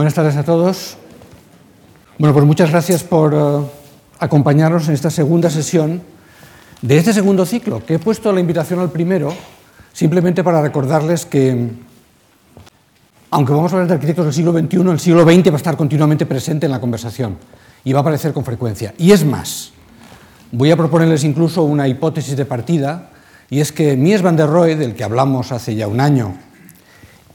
Buenas tardes a todos. Bueno, pues muchas gracias por uh, acompañarnos en esta segunda sesión de este segundo ciclo, he puesto la invitación al primero simplemente para recordarles que, aunque vamos a hablar de arquitectos del siglo XXI, el siglo XX va a estar continuamente presente en la conversación y va a aparecer con frecuencia. Y es más, voy a proponerles incluso una hipótesis de partida, y es que Mies van der Rohe, del que hablamos hace ya un año,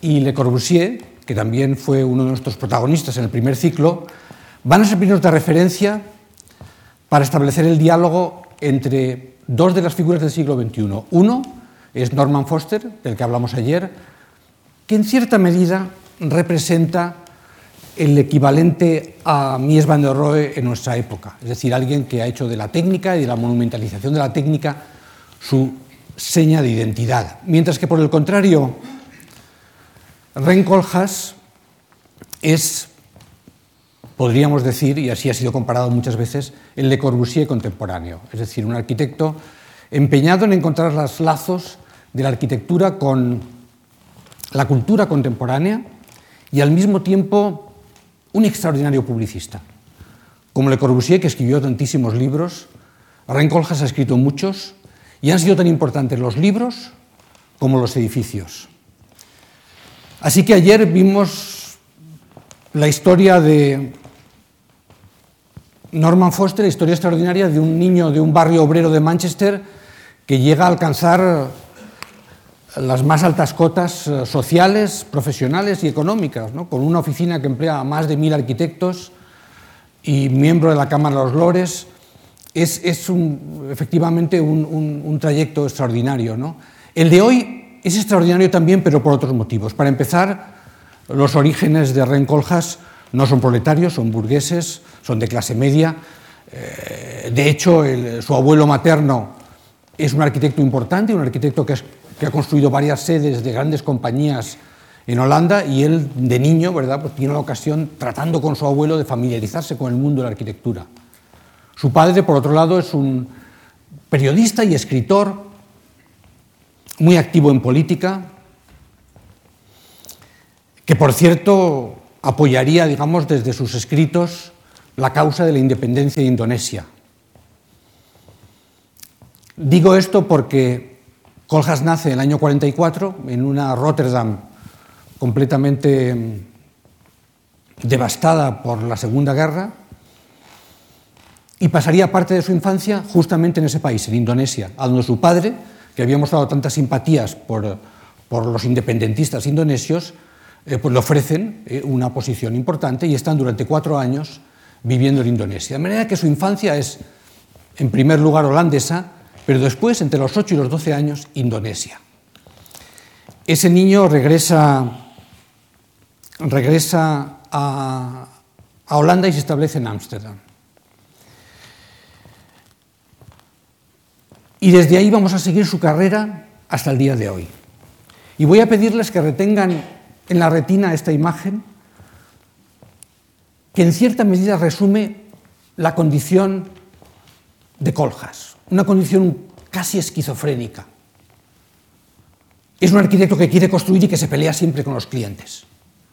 y Le Corbusier, que también fue uno de nuestros protagonistas en el primer ciclo, van a servirnos de referencia para establecer el diálogo entre dos de las figuras del siglo XXI. Uno es Norman Foster, del que hablamos ayer, que en cierta medida representa el equivalente a Mies van der Rohe en nuestra época, es decir, alguien que ha hecho de la técnica y de la monumentalización de la técnica su seña de identidad. Mientras que, por el contrario, Renkolhas es, podríamos decir, y así ha sido comparado muchas veces, el Le Corbusier contemporáneo, es decir, un arquitecto empeñado en encontrar los lazos de la arquitectura con la cultura contemporánea y al mismo tiempo un extraordinario publicista. Como Le Corbusier, que escribió tantísimos libros, Renkolhas ha escrito muchos y han sido tan importantes los libros como los edificios. Así que ayer vimos la historia de Norman Foster, la historia extraordinaria de un niño de un barrio obrero de Manchester que llega a alcanzar las más altas cotas eh, sociales, profesionales y económicas, ¿no? con una oficina que emplea a más de mil arquitectos y miembro de la Cámara de los Lores. Es, un, efectivamente un, un, un, trayecto extraordinario. ¿no? El de hoy es extraordinario también, pero por otros motivos. Para empezar, los orígenes de Rencoljas no son proletarios, son burgueses, son de clase media. Eh, de hecho, su abuelo materno es un arquitecto importante, un arquitecto que que ha construido varias sedes de grandes compañías en Holanda y él de niño, ¿verdad? Pues tiene la ocasión, tratando con su abuelo, de familiarizarse con el mundo de la arquitectura. Su padre, por otro lado, es un periodista y escritor muy activo en política, que por cierto apoyaría, digamos, desde sus escritos la causa de la independencia de Indonesia. Digo esto porque Coljas nace en el año 44 en una Rotterdam completamente mm, devastada por la Segunda Guerra y pasaría parte de su infancia justamente en ese país, en Indonesia, a donde su padre, que había mostrado tantas simpatías por, por los independentistas indonesios, eh, pues le ofrecen eh, una posición importante y están durante cuatro años viviendo en Indonesia. De manera que su infancia es, en primer lugar, holandesa, pero después, entre los 8 y los 12 años, Indonesia. Ese niño regresa, regresa a, a Holanda y se establece en Ámsterdam. Y desde ahí vamos a seguir su carrera hasta el día de hoy. Y voy a pedirles que retengan en la retina esta imagen, que en cierta medida resume la condición de Coljas una condición casi esquizofrénica. Es un arquitecto que quiere construir y que se pelea siempre con los clientes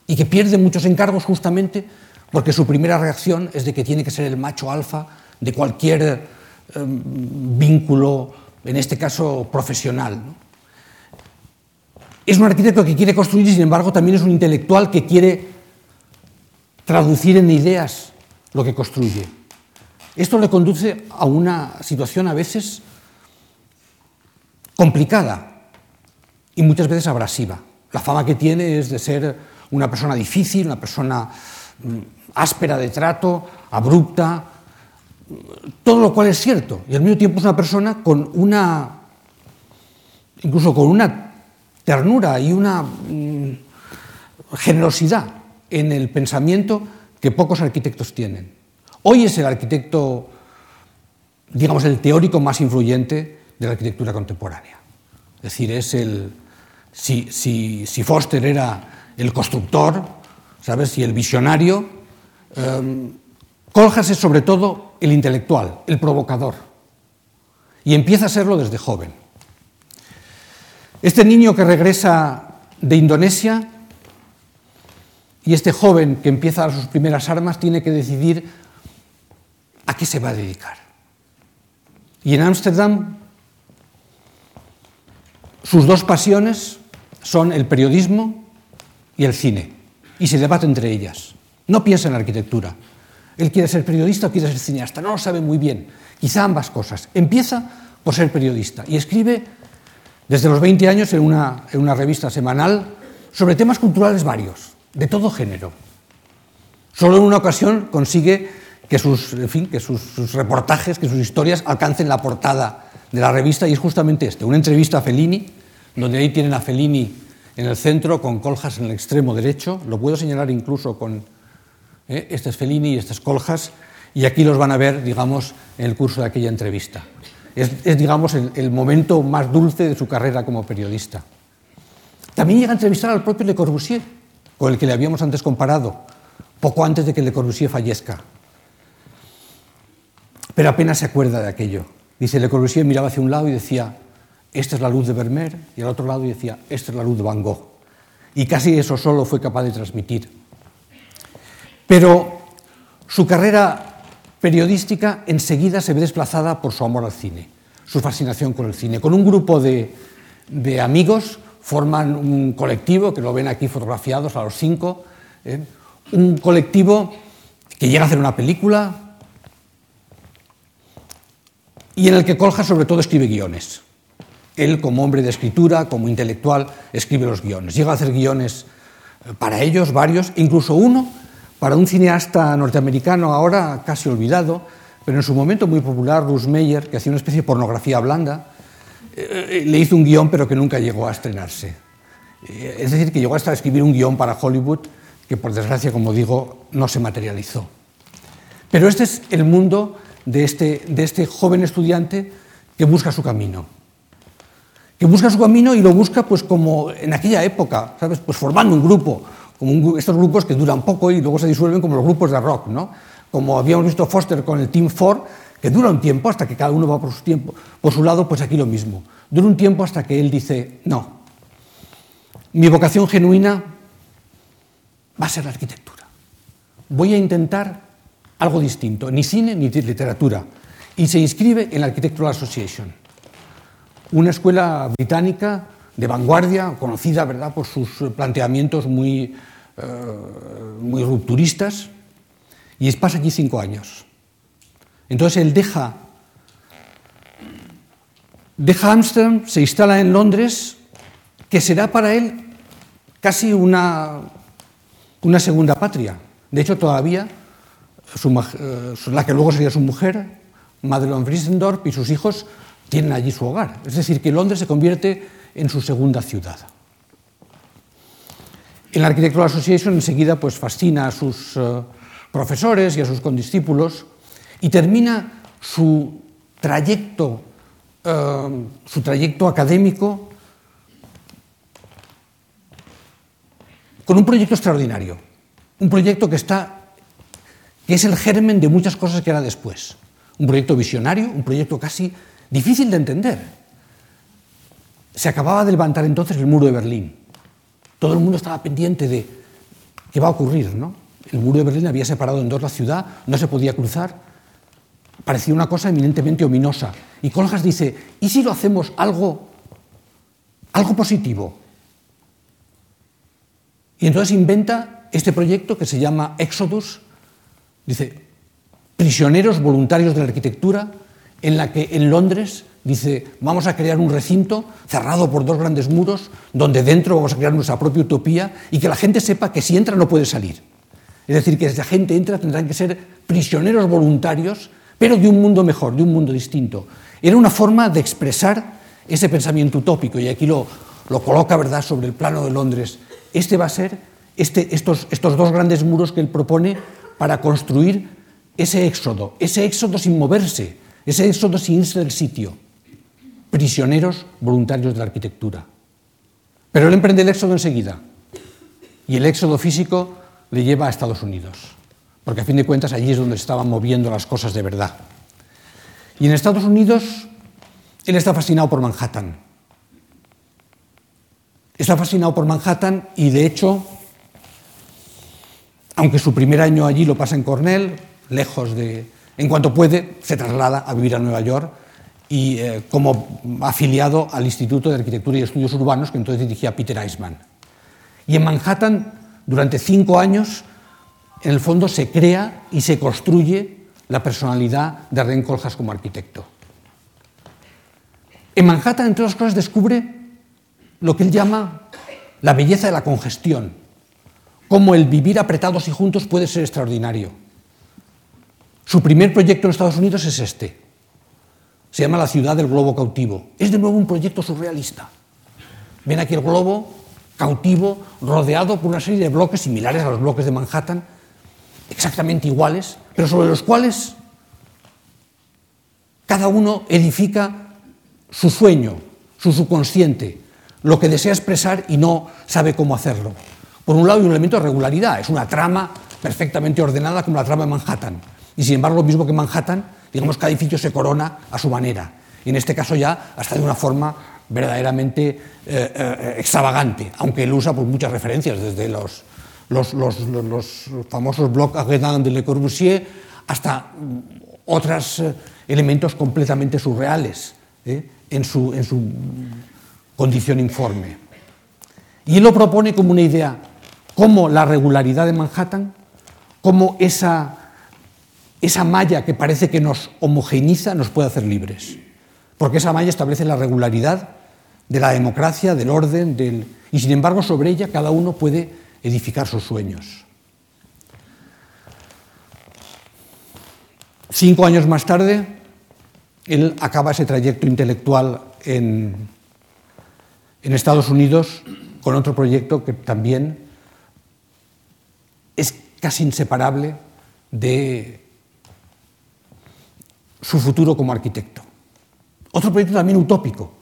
y que pierde muchos encargos justamente porque su primera reacción es de que tiene que ser el macho alfa de cualquier eh, vínculo, en este caso profesional. Es un arquitecto que quiere construir y sin embargo también es un intelectual que quiere traducir en ideas lo que construye. Esto le conduce a una situación a veces complicada y muchas veces abrasiva. La fama que tiene es de ser una persona difícil, una persona mm, áspera de trato, abrupta, todo lo cual es cierto. Y al mismo tiempo es una persona con una, incluso con una ternura y una mm, generosidad en el pensamiento que pocos arquitectos tienen. Hoy es el arquitecto, digamos, el teórico más influyente de la arquitectura contemporánea. Es decir, es el. Si, si, si Foster era el constructor, ¿sabes? Y el visionario, eh, Coljas es sobre todo el intelectual, el provocador. Y empieza a serlo desde joven. Este niño que regresa de Indonesia Y este joven que empieza a sus primeras armas tiene que decidir a qué se va a dedicar. Y en Ámsterdam sus dos pasiones son el periodismo y el cine, y se debate entre ellas. No piensa en la arquitectura. Él quiere ser periodista o quiere ser cineasta, no lo sabe muy bien. Quizá ambas cosas. Empieza por ser periodista y escribe desde los 20 años en una, en una revista semanal sobre temas culturales varios, de todo género. Solo en una ocasión consigue que sus, en fin, que sus, reportajes, que sus historias alcancen la portada de la revista y es justamente este, una entrevista a Fellini, donde ahí tienen a Fellini en el centro con Coljas en el extremo derecho, lo puedo señalar incluso con ¿eh? este es Fellini y este es Coljas, y aquí los van a ver, digamos, en el curso de aquella entrevista. Es, digamos, el, el momento más dulce de su carrera como periodista. También llega a entrevistar al propio Le Corbusier, con el que le habíamos antes comparado, poco antes de que Le Corbusier fallezca. Pero apenas se acuerda de aquello. Dice, Le Corbusier miraba hacia un lado y decía, esta es la luz de Vermeer, y al otro lado decía, esta es la luz de Van Gogh. Y casi eso solo fue capaz de transmitir. Pero su carrera periodística enseguida se ve desplazada por su amor al cine, su fascinación con el cine. Con un grupo de, amigos forman un colectivo, que lo ven aquí fotografiados a los cinco, ¿eh? un colectivo que llega a hacer una película y en el que Colja sobre todo escribe guiones. Él, como hombre de escritura, como intelectual, escribe los guiones. Llega a hacer guiones eh, para ellos, varios, incluso uno para un cineasta norteamericano ahora casi olvidado, pero en su momento muy popular, Bruce Meyer, que hacía una especie de pornografía blanda, eh, le hizo un guion pero que nunca llegó a estrenarse. Eh, es decir, que llegó hasta a escribir un guion para Hollywood que por desgracia, como digo, no se materializó. Pero este es el mundo de este, de este joven estudiante que busca su camino. Que busca su camino y lo busca pues como en aquella época, ¿sabes? Pues formando un grupo, estos grupos que duran poco y luego se disuelven como los grupos de rock, ¿no? Como habíamos visto Foster con el Team Four, que dura un tiempo hasta que cada uno va por su, tiempo, por su lado, pues aquí lo mismo. Dura un tiempo hasta que él dice, no, mi vocación genuina va a ser la arquitectura. Voy a intentar algo distinto, ni cine ni literatura. Y se inscribe en la Architectural Association, una escuela británica de vanguardia, conocida ¿verdad? por sus planteamientos muy, eh, muy rupturistas, y pasa allí cinco años. Entonces él deja, deja Ámsterdam, se instala en Londres, que será para él casi una, una segunda patria. De hecho, todavía su, eh, la que luego sería su mujer, Madeleine Friesendorf, y sus hijos tienen allí su hogar. Es decir, que Londres se convierte en su segunda ciudad. En la Architectural Association enseguida pues, fascina a sus uh, profesores y a sus condiscípulos y termina su trayecto, uh, su trayecto académico con un proyecto extraordinario, un proyecto que está que es el germen de muchas cosas que hará después. Un proyecto visionario, un proyecto casi difícil de entender. Se acababa de levantar entonces el muro de Berlín. Todo el mundo estaba pendiente de qué va a ocurrir, ¿no? El muro de Berlín había separado en dos la ciudad, no se podía cruzar. Parecía una cosa eminentemente ominosa. Y Coljas dice, ¿y si lo hacemos algo, algo positivo? Y entonces inventa este proyecto que se llama Exodus, dice, prisioneros voluntarios de la arquitectura, en la que en Londres dice, vamos a crear un recinto cerrado por dos grandes muros, donde dentro vamos a crear nuestra propia utopía y que la gente sepa que si entra no puede salir. Es decir, que si la gente entra tendrán que ser prisioneros voluntarios, pero de un mundo mejor, de un mundo distinto. Era una forma de expresar ese pensamiento utópico y aquí lo, lo coloca ¿verdad? sobre el plano de Londres. Este va a ser, este, estos, estos dos grandes muros que él propone para construir ese éxodo, ese éxodo sin moverse, ese éxodo sin irse del sitio. Prisioneros voluntarios de la arquitectura. Pero él emprende el éxodo enseguida. Y el éxodo físico le lleva a Estados Unidos. Porque a fin de cuentas allí es donde estaban moviendo las cosas de verdad. Y en Estados Unidos él está fascinado por Manhattan. Está fascinado por Manhattan y de hecho aunque su primer año allí lo pasa en Cornell, lejos de... En cuanto puede, se traslada a vivir a Nueva York y eh, como afiliado al Instituto de Arquitectura y Estudios Urbanos que entonces dirigía Peter Eisman. Y en Manhattan, durante cinco años, en el fondo se crea y se construye la personalidad de Ren Koolhaas como arquitecto. En Manhattan, entre otras cosas, descubre lo que él llama la belleza de la congestión, cómo el vivir apretados y juntos puede ser extraordinario. Su primer proyecto en Estados Unidos es este. Se llama La ciudad del globo cautivo. Es de nuevo un proyecto surrealista. Ven aquí el globo cautivo, rodeado por una serie de bloques similares a los bloques de Manhattan, exactamente iguales, pero sobre los cuales cada uno edifica su sueño, su subconsciente, lo que desea expresar y no sabe cómo hacerlo. Por un lado hay un elemento de regularidad, es una trama perfectamente ordenada como la trama de Manhattan. Y sin embargo, lo mismo que Manhattan, digamos, cada edificio se corona a su manera. Y en este caso ya hasta de una forma verdaderamente eh, eh, extravagante, aunque él usa pues, muchas referencias, desde los, los, los, los famosos blocs Agredin de Le Corbusier hasta otros eh, elementos completamente surreales en, su, en su condición informe. Y él lo propone como una idea, como la regularidad de Manhattan, como esa esa malla que parece que nos homogeneiza nos puede hacer libres, porque esa malla establece la regularidad de la democracia, del orden, del... y sin embargo sobre ella cada uno puede edificar sus sueños. Cinco años más tarde, él acaba ese trayecto intelectual en, en Estados Unidos con otro proyecto que también es casi inseparable de su futuro como arquitecto. Otro proyecto también utópico.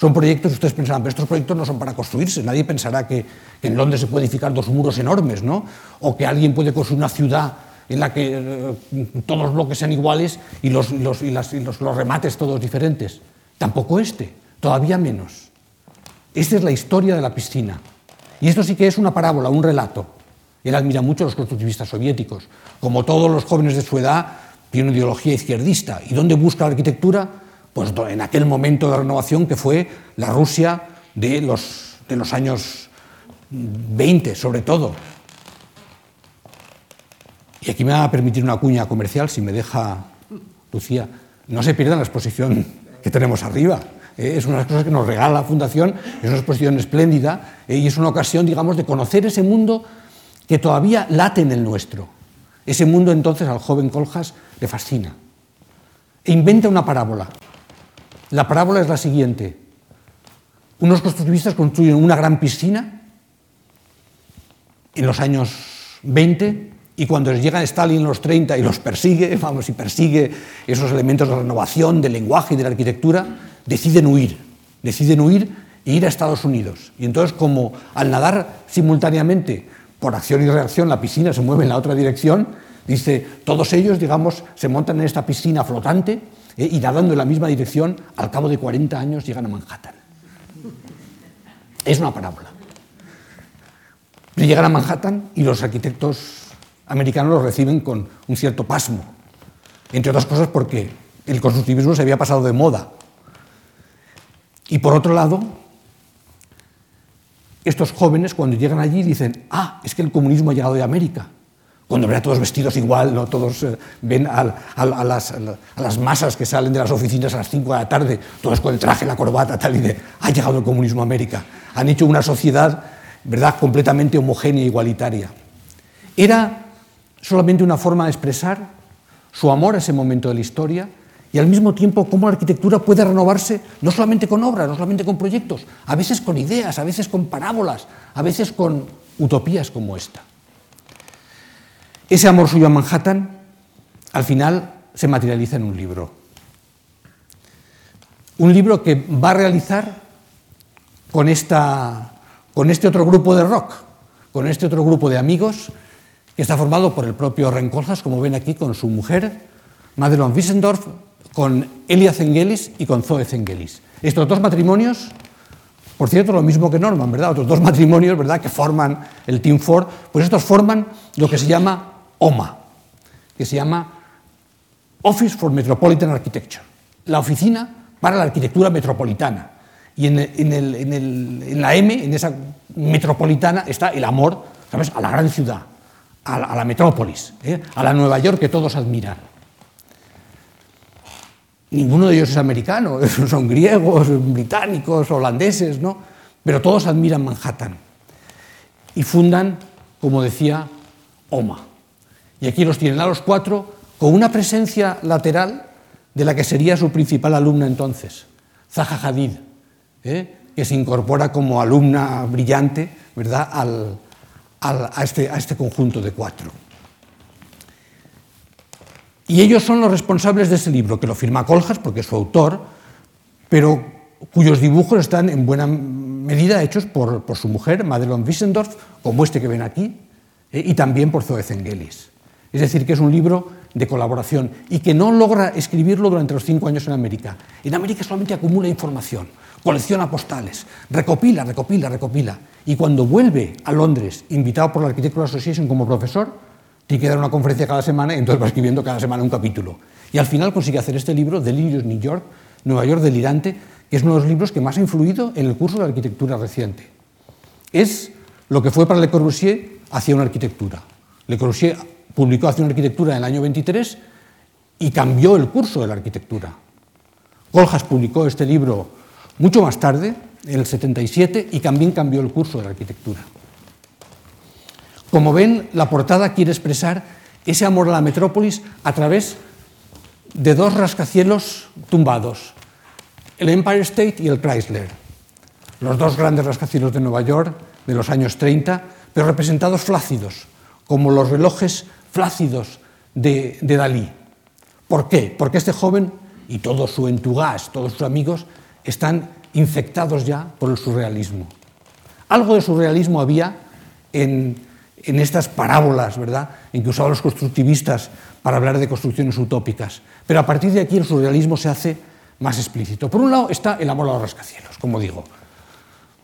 Son proyectos, ustedes pensarán, pero estos proyectos no son para construirse. Nadie pensará que, en Londres se puede edificar dos muros enormes, ¿no? O que alguien puede construir una ciudad en la que eh, todos los bloques sean iguales y, los, los, remates todos diferentes. Tampoco este, todavía menos. Esta es la historia de la piscina. Y esto sí que es una parábola, un relato. Él admira mucho a los constructivistas soviéticos. Como todos los jóvenes de su edad, tiene una ideología izquierdista. ¿Y dónde busca la arquitectura? Pues en aquel momento de renovación que fue la Rusia de los, de los años 20, sobre todo. Y aquí me va a permitir una cuña comercial, si me deja Lucía. No se pierdan la exposición que tenemos arriba. Eh, es una de las cosas que nos regala la Fundación, es una exposición espléndida eh, y es una ocasión, digamos, de conocer ese mundo que todavía late en el nuestro. Ese mundo entonces al joven Coljas le fascina. E inventa una parábola. La parábola es la siguiente. Unos constructivistas construyen una gran piscina en los años 20 y cuando llega Stalin en los 30 y los persigue, vamos, y persigue esos elementos de renovación, del lenguaje y de la arquitectura, deciden huir. Deciden huir e ir a Estados Unidos. Y entonces, como al nadar simultáneamente por acción y reacción la piscina se mueve en la otra dirección, Dice, todos ellos, digamos, se montan en esta piscina flotante eh, y nadando en la misma dirección, al cabo de 40 años llegan a Manhattan. Es una parábola. Llegan a Manhattan y los arquitectos americanos los reciben con un cierto pasmo, entre otras cosas porque el constructivismo se había pasado de moda. Y por otro lado, estos jóvenes cuando llegan allí dicen, ah, es que el comunismo ha llegado de América cuando ven a todos vestidos igual, ¿no? todos eh, ven a, las, masas que salen de las oficinas a las 5 de la tarde, todos con el traje, la corbata, tal, y de, ha llegado el comunismo a América. Han hecho una sociedad, ¿verdad?, completamente homogénea e igualitaria. Era solamente una forma de expresar su amor a ese momento de la historia y al mismo tiempo cómo la arquitectura puede renovarse no solamente con obras, no solamente con proyectos, a veces con ideas, a veces con parábolas, a veces con utopías como esta. Ese amor suyo a Manhattan, al final, se materializa en un libro. Un libro que va a realizar con, esta, con este otro grupo de rock, con este otro grupo de amigos, que está formado por el propio Rencoljas, como ven aquí, con su mujer, Madelon Wissendorf, con Elia Zengelis y con Zoe Zengelis. Estos dos matrimonios Por cierto, lo mismo que Norman, ¿verdad? Otros dos matrimonios, ¿verdad?, que forman el Team Ford, pues estos forman lo que se llama OMA, que se llama Office for Metropolitan Architecture, la oficina para la arquitectura metropolitana. Y en, la M, en esa metropolitana, está el amor, ¿sabes?, a la gran ciudad, a la, metrópolis, ¿eh? a la Nueva York que todos admiran. Ninguno de ellos es americano, son griegos, británicos, holandeses, ¿no? Pero todos admiran Manhattan. Y fundan, como decía, OMA. Y aquí los tienen a los cuatro con una presencia lateral de la que sería su principal alumna entonces, Zaha Hadid, ¿eh? que se incorpora como alumna brillante ¿verdad? a, este, a este conjunto de cuatro. Y ellos son los responsables de ese libro, que lo firma Coljas porque es su autor, pero cuyos dibujos están en buena medida hechos por, su mujer, Madelon Wissendorf, como este que ven aquí, ¿eh? y también por Zoe Zengelis. Es decir, que es un libro de colaboración y que no logra escribirlo durante los cinco años en América. En América solamente acumula información, colecciona postales, recopila, recopila, recopila. Y cuando vuelve a Londres, invitado por la Architectural Association como profesor, tiene que dar una conferencia cada semana y entonces va escribiendo cada semana un capítulo. Y al final consigue hacer este libro, Delirios New York, Nueva York delirante, que es uno de los libros que más ha influido en el curso de arquitectura reciente. Es lo que fue para Le Corbusier hacia una arquitectura. Le Corbusier publicó una arquitectura en el año 23 y cambió el curso de la arquitectura. Coljas publicó este libro mucho más tarde, en el 77, y también cambió el curso de la arquitectura. Como ven, la portada quiere expresar ese amor a la metrópolis a través de dos rascacielos tumbados, el Empire State y el Chrysler, los dos grandes rascacielos de Nueva York de los años 30, pero representados flácidos, como los relojes flácidos de, Dalí. ¿Por qué? Porque este joven y todo su entugas, todos sus amigos, están infectados ya por el surrealismo. Algo de surrealismo había en en estas parábolas, ¿verdad?, en que usaban los constructivistas para hablar de construcciones utópicas. Pero a partir de aquí el surrealismo se hace más explícito. Por un lado está el amor a los rascacielos, como digo.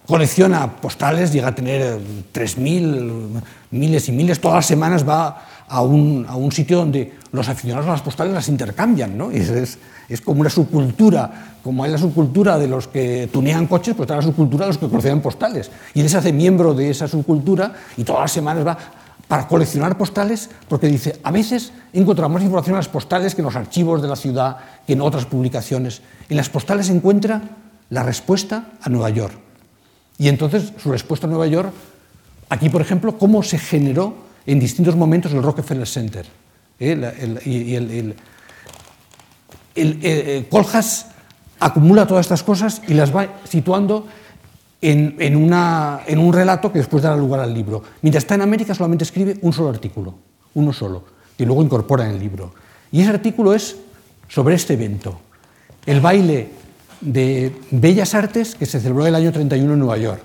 Colecciona postales, llega a tener 3.000, miles y miles, todas las semanas va a un, a un, sitio donde los aficionados a las postales las intercambian, ¿no? es, es, como una subcultura, como hay la subcultura de los que tunean coches, pues está la subcultura de los que coleccionan postales. Y él se hace miembro de esa subcultura y todas las semanas va para coleccionar postales, porque dice, a veces encontramos más información en las postales que en los archivos de la ciudad, que en otras publicaciones. En las postales encuentra la respuesta a Nueva York. Y entonces su respuesta a Nueva York, aquí por ejemplo, cómo se generó en distintos momentos el Rockefeller Center. ¿eh? y el, Coljas acumula todas estas cosas y las va situando en, en, un relato que después dará lugar al libro. Mientras está en América solamente escribe un solo artículo, uno solo, y luego incorpora en el libro. Y ese artículo es sobre este evento, el baile de Bellas Artes que se celebró el año 31 en Nueva York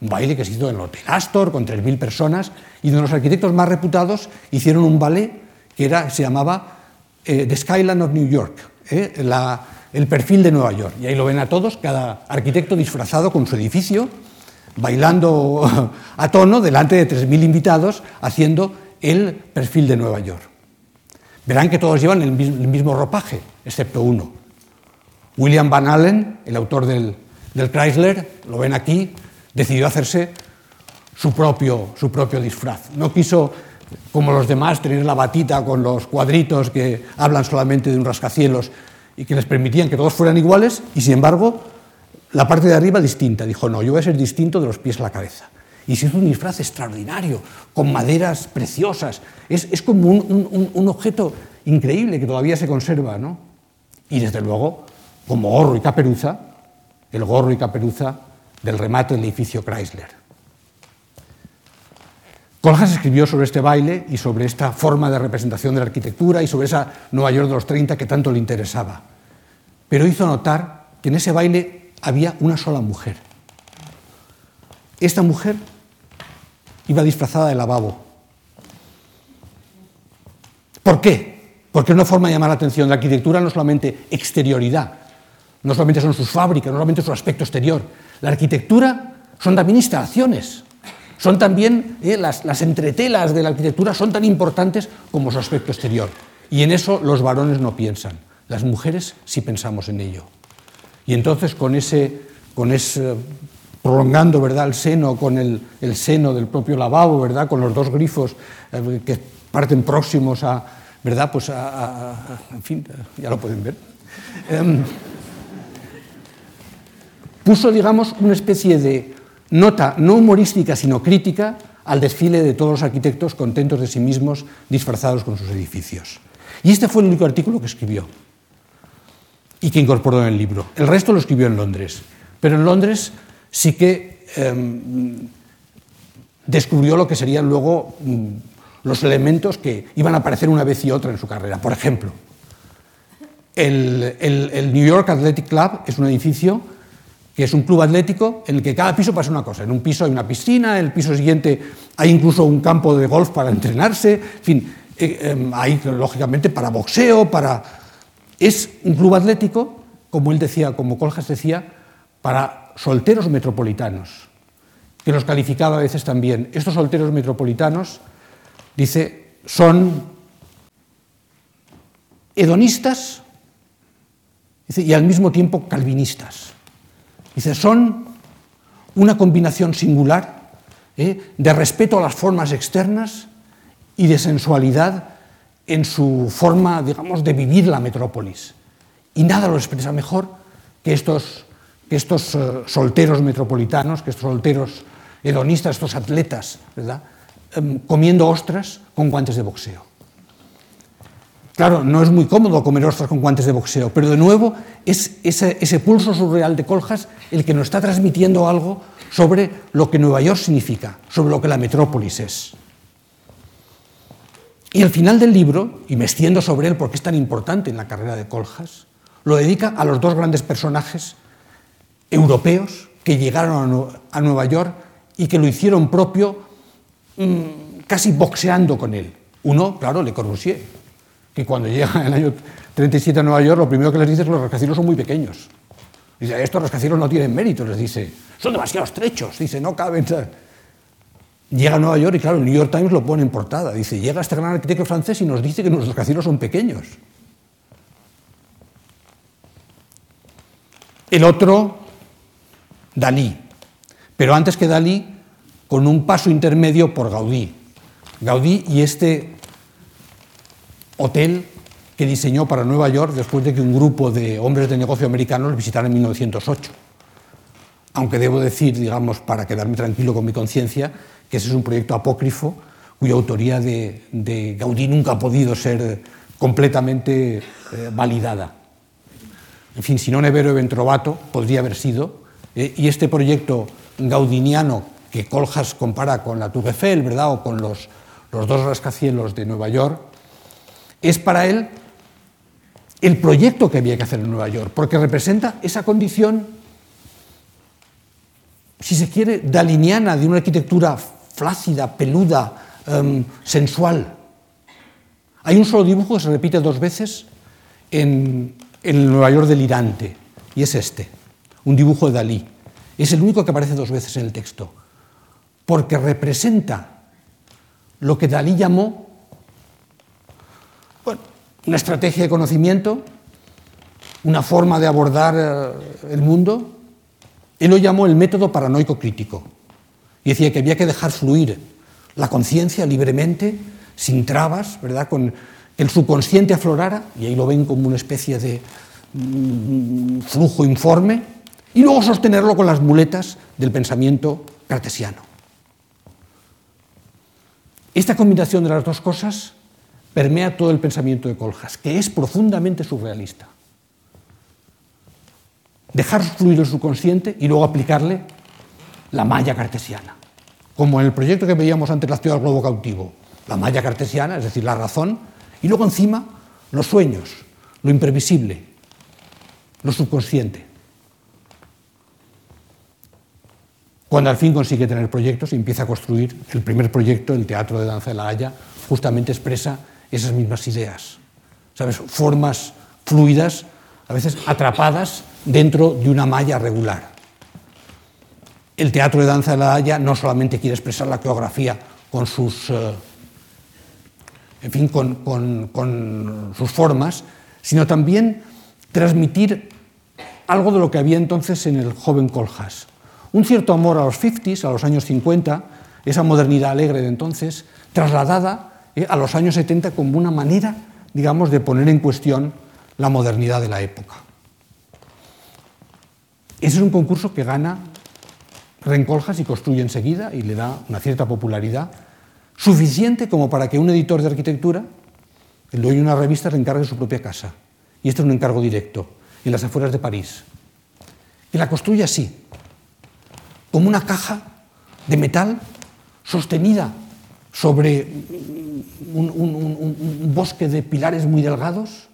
un baile que se hizo en el Hotel Astor con 3.000 personas y de los arquitectos más reputados hicieron un ballet que era, se llamaba eh, The Skyline of New York, eh, el perfil de Nueva York. Y ahí lo ven a todos, cada arquitecto disfrazado con su edificio, bailando a tono delante de 3.000 invitados, haciendo el perfil de Nueva York. Verán que todos llevan el mismo, ropaje, excepto uno. William Van Allen, el autor del Chrysler, lo ven aquí, decidió hacerse su propio, su propio disfraz. No quiso, como los demás, tener la batita con los cuadritos que hablan solamente de un rascacielos y que les permitían que todos fueran iguales, y sin embargo, la parte de arriba distinta. Dijo, no, yo voy a ser distinto de los pies a la cabeza. Y se hizo un disfraz extraordinario, con maderas preciosas. Es, es como un, un, objeto increíble que todavía se conserva, ¿no? Y desde luego, como gorro y caperuza, el gorro y caperuza del remate del edificio Chrysler. Coljas escribió sobre este baile y sobre esta forma de representación de la arquitectura y sobre esa Nueva York de los 30 que tanto le interesaba. Pero hizo notar que en ese baile había una sola mujer. Esta mujer iba disfrazada de lavabo. ¿Por qué? Porque es una forma de llamar la atención. La arquitectura no solamente exterioridad, no solamente son sus fábricas, no solamente su aspecto exterior. La arquitectura son también instalaciones, son también eh, las, las entretelas de la arquitectura son tan importantes como su aspecto exterior. Y en eso los varones no piensan, las mujeres sí pensamos en ello. Y entonces con ese, con ese prolongando ¿verdad? el seno con el, el, seno del propio lavabo, ¿verdad? con los dos grifos eh, que parten próximos a, ¿verdad? Pues a, a, a, en fin, ya lo pueden ver. Eh, puso, digamos, una especie de nota no humorística, sino crítica al desfile de todos los arquitectos contentos de sí mismos, disfrazados con sus edificios. Y este fue el único artículo que escribió y que incorporó en el libro. El resto lo escribió en Londres. Pero en Londres sí que eh, descubrió lo que serían luego mm, los elementos que iban a aparecer una vez y otra en su carrera. Por ejemplo, el, el, el, New York Athletic Club es un edificio que es un club atlético en el que cada piso pasa una cosa. En un piso hay una piscina, en el piso siguiente hay incluso un campo de golf para entrenarse, en fin, eh, eh, hay lógicamente para boxeo, para... Es un club atlético, como él decía, como Coljas decía, para solteros metropolitanos, que los calificaba a veces también. Estos solteros metropolitanos, dice, son hedonistas y al mismo tiempo calvinistas. Dice, son una combinación singular ¿eh? de respeto a las formas externas y de sensualidad en su forma, digamos, de vivir la metrópolis. Y nada lo expresa mejor que estos que estos uh, solteros metropolitanos, que estos solteros hedonistas, estos atletas, ¿verdad? Um, comiendo ostras con guantes de boxeo. Claro, no es muy cómodo comer ostras con guantes de boxeo, pero de nuevo es ese, pulso surreal de Coljas el que nos está transmitiendo algo sobre lo que Nueva York significa, sobre lo que la metrópolis es. Y al final del libro, y me extiendo sobre él porque es tan importante en la carrera de Coljas, lo dedica a los dos grandes personajes europeos que llegaron a Nueva York y que lo hicieron propio mmm, casi boxeando con él. Uno, claro, Le Corbusier, que cuando llega en el año 37 a Nueva York, lo primero que les dice es que los rascacielos son muy pequeños. Dice, estos rascacielos no tienen mérito, les dice, son demasiado estrechos, dice, no caben. Llega a Nueva York y claro, el New York Times lo pone en portada. Dice, llega este gran arquitecto francés y nos dice que nuestros rascacielos son pequeños. El otro Dalí, pero antes que Dalí, con un paso intermedio por Gaudí. Gaudí y este hotel que diseñó para Nueva York después de que un grupo de hombres de negocio americanos lo visitara en 1908. Aunque debo decir, digamos, para quedarme tranquilo con mi conciencia, que ese es un proyecto apócrifo cuya autoría de, Gaudí nunca ha podido ser completamente eh, validada. En fin, si no Nevero Ventrovato podría haber sido, eh, y este proyecto gaudiniano que Coljas compara con la Tour Eiffel, ¿verdad? o con los, los dos rascacielos de Nueva York, es para él el proyecto que había que hacer en Nueva York, porque representa esa condición, si se quiere, daliniana, de una arquitectura flácida, peluda, um, sensual. Hay un solo dibujo que se repite dos veces en, en el Nueva York delirante, y es este un dibujo de Dalí. Es el único que aparece dos veces en el texto, porque representa lo que Dalí llamó una estrategia de conocimiento, una forma de abordar eh, el mundo. Él lo llamó el método paranoico crítico. Y decía que había que dejar fluir la conciencia libremente, sin trabas, ¿verdad? Con que el subconsciente aflorara, y ahí lo ven como una especie de mm, flujo informe, y luego sostenerlo con las muletas del pensamiento cartesiano. Esta combinación de las dos cosas permea todo el pensamiento de Coljas, que es profundamente surrealista. Dejar fluir el subconsciente y luego aplicarle la malla cartesiana, como en el proyecto que veíamos antes, la ciudad del globo cautivo. La malla cartesiana, es decir, la razón, y luego encima los sueños, lo imprevisible, lo subconsciente. Cuando al fin consigue tener proyectos y empieza a construir el primer proyecto, el Teatro de Danza de la Haya, justamente expresa esas mismas ideas, ¿sabes? Formas fluidas a veces atrapadas dentro de una malla regular. El teatro de danza de la Haya no solamente quiere expresar la coreografía con sus, eh, en fin, con, sus formas, sino también transmitir algo de lo que había entonces en el joven Coljas. Un cierto amor a los 50s, a los años 50, esa modernidad alegre de entonces, trasladada eh, a los años 70 como una manera, digamos, de poner en cuestión la modernidad de la época. Ese es un concurso que gana Rencoljas y construye enseguida y le da una cierta popularidad suficiente como para que un editor de arquitectura, el dueño de una revista, le encargue su propia casa. Y este es un encargo directo, en las afueras de París. Y la construye así, como una caja de metal sostenida sobre un, bosque de pilares muy delgados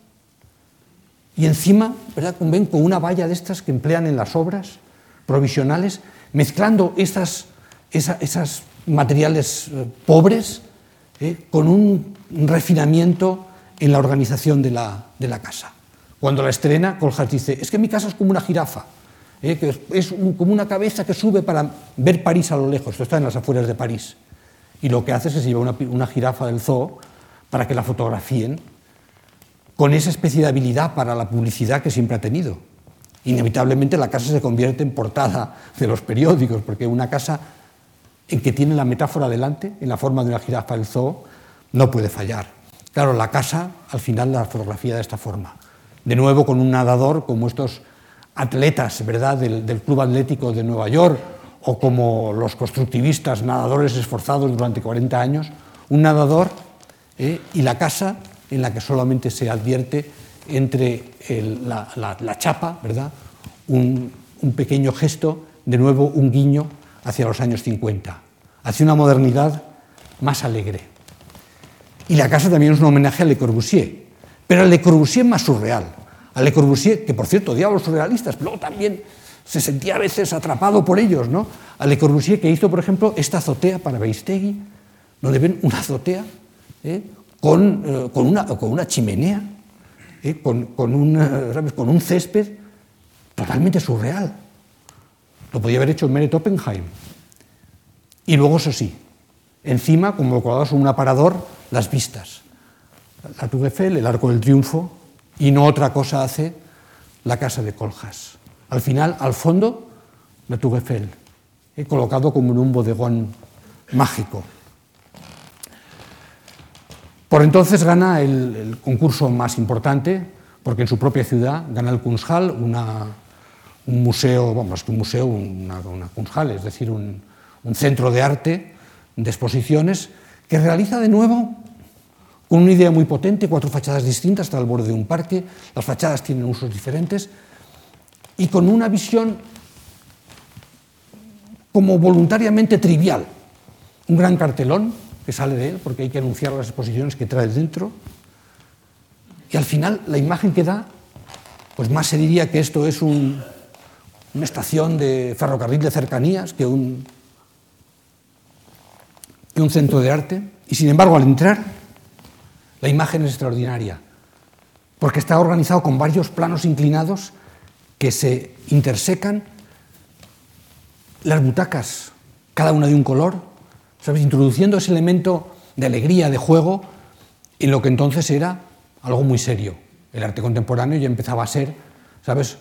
y encima, ¿verdad? Ven, con una valla de estas que emplean en las obras provisionales, mezclando esas, esas, materiales eh, pobres eh, con un refinamiento en la organización de la, casa. Cuando la estrena, Colhart dice, es que mi casa es como una jirafa, eh, que es, como una cabeza que sube para ver París a lo lejos, esto está en las afueras de París. Y lo que hace es que lleva una, una jirafa del zoo para que la fotografíen con esa especie de habilidad para la publicidad que siempre ha tenido. Inevitablemente la casa se convierte en portada de los periódicos, porque una casa en que tiene la metáfora delante, en la forma de una jirafa del zoo, no puede fallar. Claro, la casa al final la fotografía de esta forma. De nuevo con un nadador como estos atletas ¿verdad? Del, del Club Atlético de Nueva York o como los constructivistas, nadadores esforzados durante 40 años, un nadador ¿eh? y la casa en la que solamente se advierte entre la, chapa, ¿verdad? Un, pequeño gesto, de nuevo un guiño hacia los años 50, hacia una modernidad más alegre. Y la casa también es un homenaje a Le Corbusier, pero a Le Corbusier más surreal, a Le Corbusier, que por cierto odiaba a los surrealistas, pero también se sentía a veces atrapado por ellos, ¿no? A Le Corbusier que hizo, por ejemplo, esta azotea para Beistegui, donde ven una azotea ¿eh? con, eh, con, una, chimenea, ¿eh? con, un, césped totalmente surreal. Lo podía haber hecho Meret Oppenheim. Y luego, eso sí, encima, como colocados en un aparador, las vistas. La Tour Eiffel, el Arco del Triunfo, y no otra cosa hace la Casa de Coljas. Al final, al fondo, la Tour Eiffel, colocado como en un bodegón mágico. Por entonces gana el, concurso más importante, porque en su propia ciudad gana el Kunsthal, un museo, un museo, una, Kunsthal, es decir, un, un centro de arte, de exposiciones, que realiza de nuevo con una idea muy potente, cuatro fachadas distintas, hasta el borde de un parque, las fachadas tienen usos diferentes, y con una visión como voluntariamente trivial. Un gran cartelón que sale de él, porque hay que anunciar las exposiciones que trae dentro. Y al final la imagen que da, pues más se diría que esto es una estación de ferrocarril de cercanías que un, que un centro de arte. Y sin embargo, al entrar, la imagen es extraordinaria, porque está organizado con varios planos inclinados que se intersecan, las butacas, cada una de un color, ¿sabes? introduciendo ese elemento de alegría, de juego, en lo que entonces era algo muy serio. El arte contemporáneo ya empezaba a ser, ¿sabes?,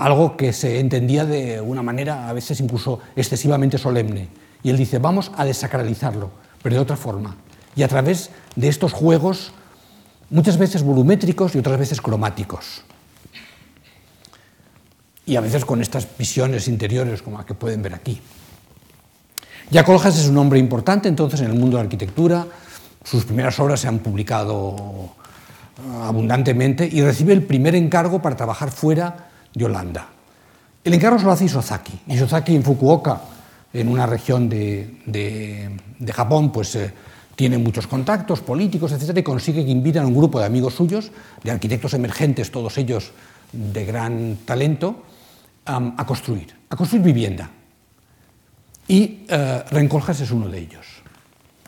algo que se entendía de una manera a veces incluso excesivamente solemne. Y él dice, vamos a desacralizarlo, pero de otra forma. Y a través de estos juegos, muchas veces volumétricos y otras veces cromáticos. Y a veces con estas visiones interiores como la que pueden ver aquí. Ya Coljas es un hombre importante entonces en el mundo de la arquitectura, sus primeras obras se han publicado eh, abundantemente y recibe el primer encargo para trabajar fuera de Holanda. El encargo se lo hace Isozaki. Isozaki en Fukuoka, en una región de, Japón, pues eh, tiene muchos contactos políticos, etcétera, y consigue que inviten a un grupo de amigos suyos, de arquitectos emergentes, todos ellos de gran talento, a construir, a construir vivienda. Y eh, Rencoljas es uno de ellos.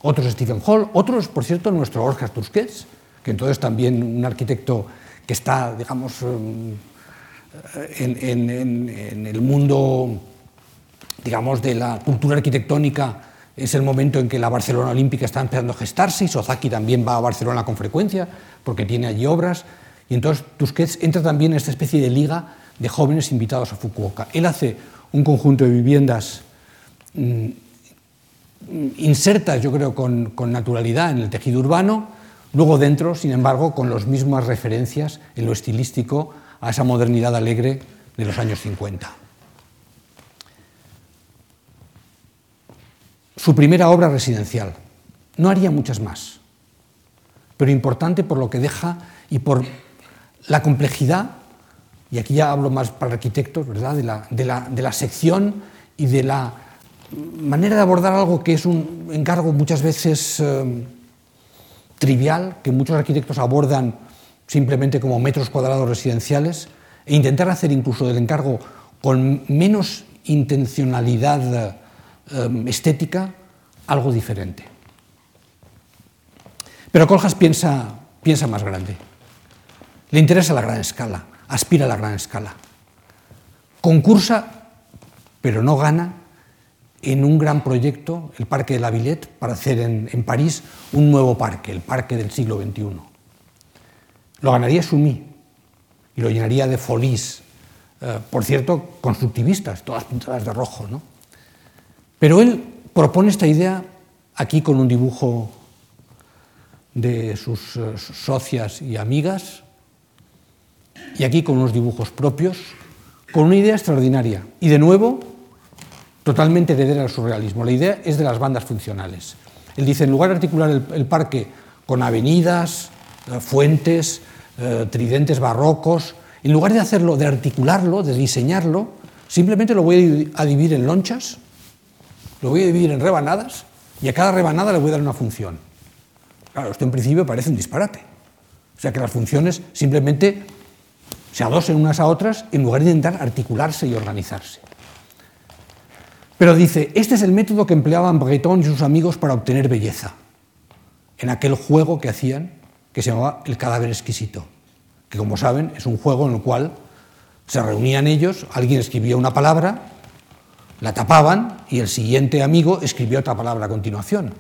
Otros Stephen Hall, otros, por cierto, nuestro Orjas Tusquets, que entonces también un arquitecto que está, digamos, em, en, el mundo, digamos, de la cultura arquitectónica es el momento en que la Barcelona Olímpica está empezando a gestarse y Sozaki también va a Barcelona con frecuencia porque tiene allí obras. Y entonces Tusquets entra también en esta especie de liga de jóvenes invitados a Fukuoka. Él hace un conjunto de viviendas mm, insertas, yo creo, con, con naturalidad en el tejido urbano, luego dentro, sin embargo, con las mismas referencias en lo estilístico a esa modernidad alegre de los años 50. Su primera obra residencial. No haría muchas más, pero importante por lo que deja y por la complejidad, y aquí ya hablo más para arquitectos, ¿verdad? De la, de la, de la sección y de la manera de abordar algo que es un encargo muchas veces eh, trivial, que muchos arquitectos abordan simplemente como metros cuadrados residenciales, e intentar hacer incluso del encargo con menos intencionalidad eh, estética algo diferente. Pero Coljas piensa, piensa más grande. Le interesa la gran escala, aspira a la gran escala. Concursa, pero no gana en un gran proyecto, el Parque de la Villette, para hacer en, París un nuevo parque, el parque del siglo XXI. Lo ganaría Sumí y lo llenaría de folís, eh, por cierto, constructivistas, todas pintadas de rojo. ¿no? Pero él propone esta idea aquí con un dibujo de sus eh, socias y amigas y aquí con unos dibujos propios, con una idea extraordinaria. Y de nuevo, totalmente heredera del surrealismo. La idea es de las bandas funcionales. Él dice, en lugar de articular el, parque con avenidas, eh, fuentes, eh, tridentes barrocos, en lugar de hacerlo, de articularlo, de diseñarlo, simplemente lo voy a dividir en lonchas, lo voy a dividir en rebanadas y a cada rebanada le voy a dar una función. Claro, esto en principio parece un disparate. O sea que las funciones simplemente se adosen unas a otras en lugar de intentar articularse y organizarse. Pero dice, este es el método que empleaban Breton y sus amigos para obtener belleza, en aquel juego que hacían que se llamaba el cadáver exquisito, que como saben es un juego en el cual se reunían ellos, alguien escribía una palabra, la tapaban y el siguiente amigo escribía otra palabra a continuación.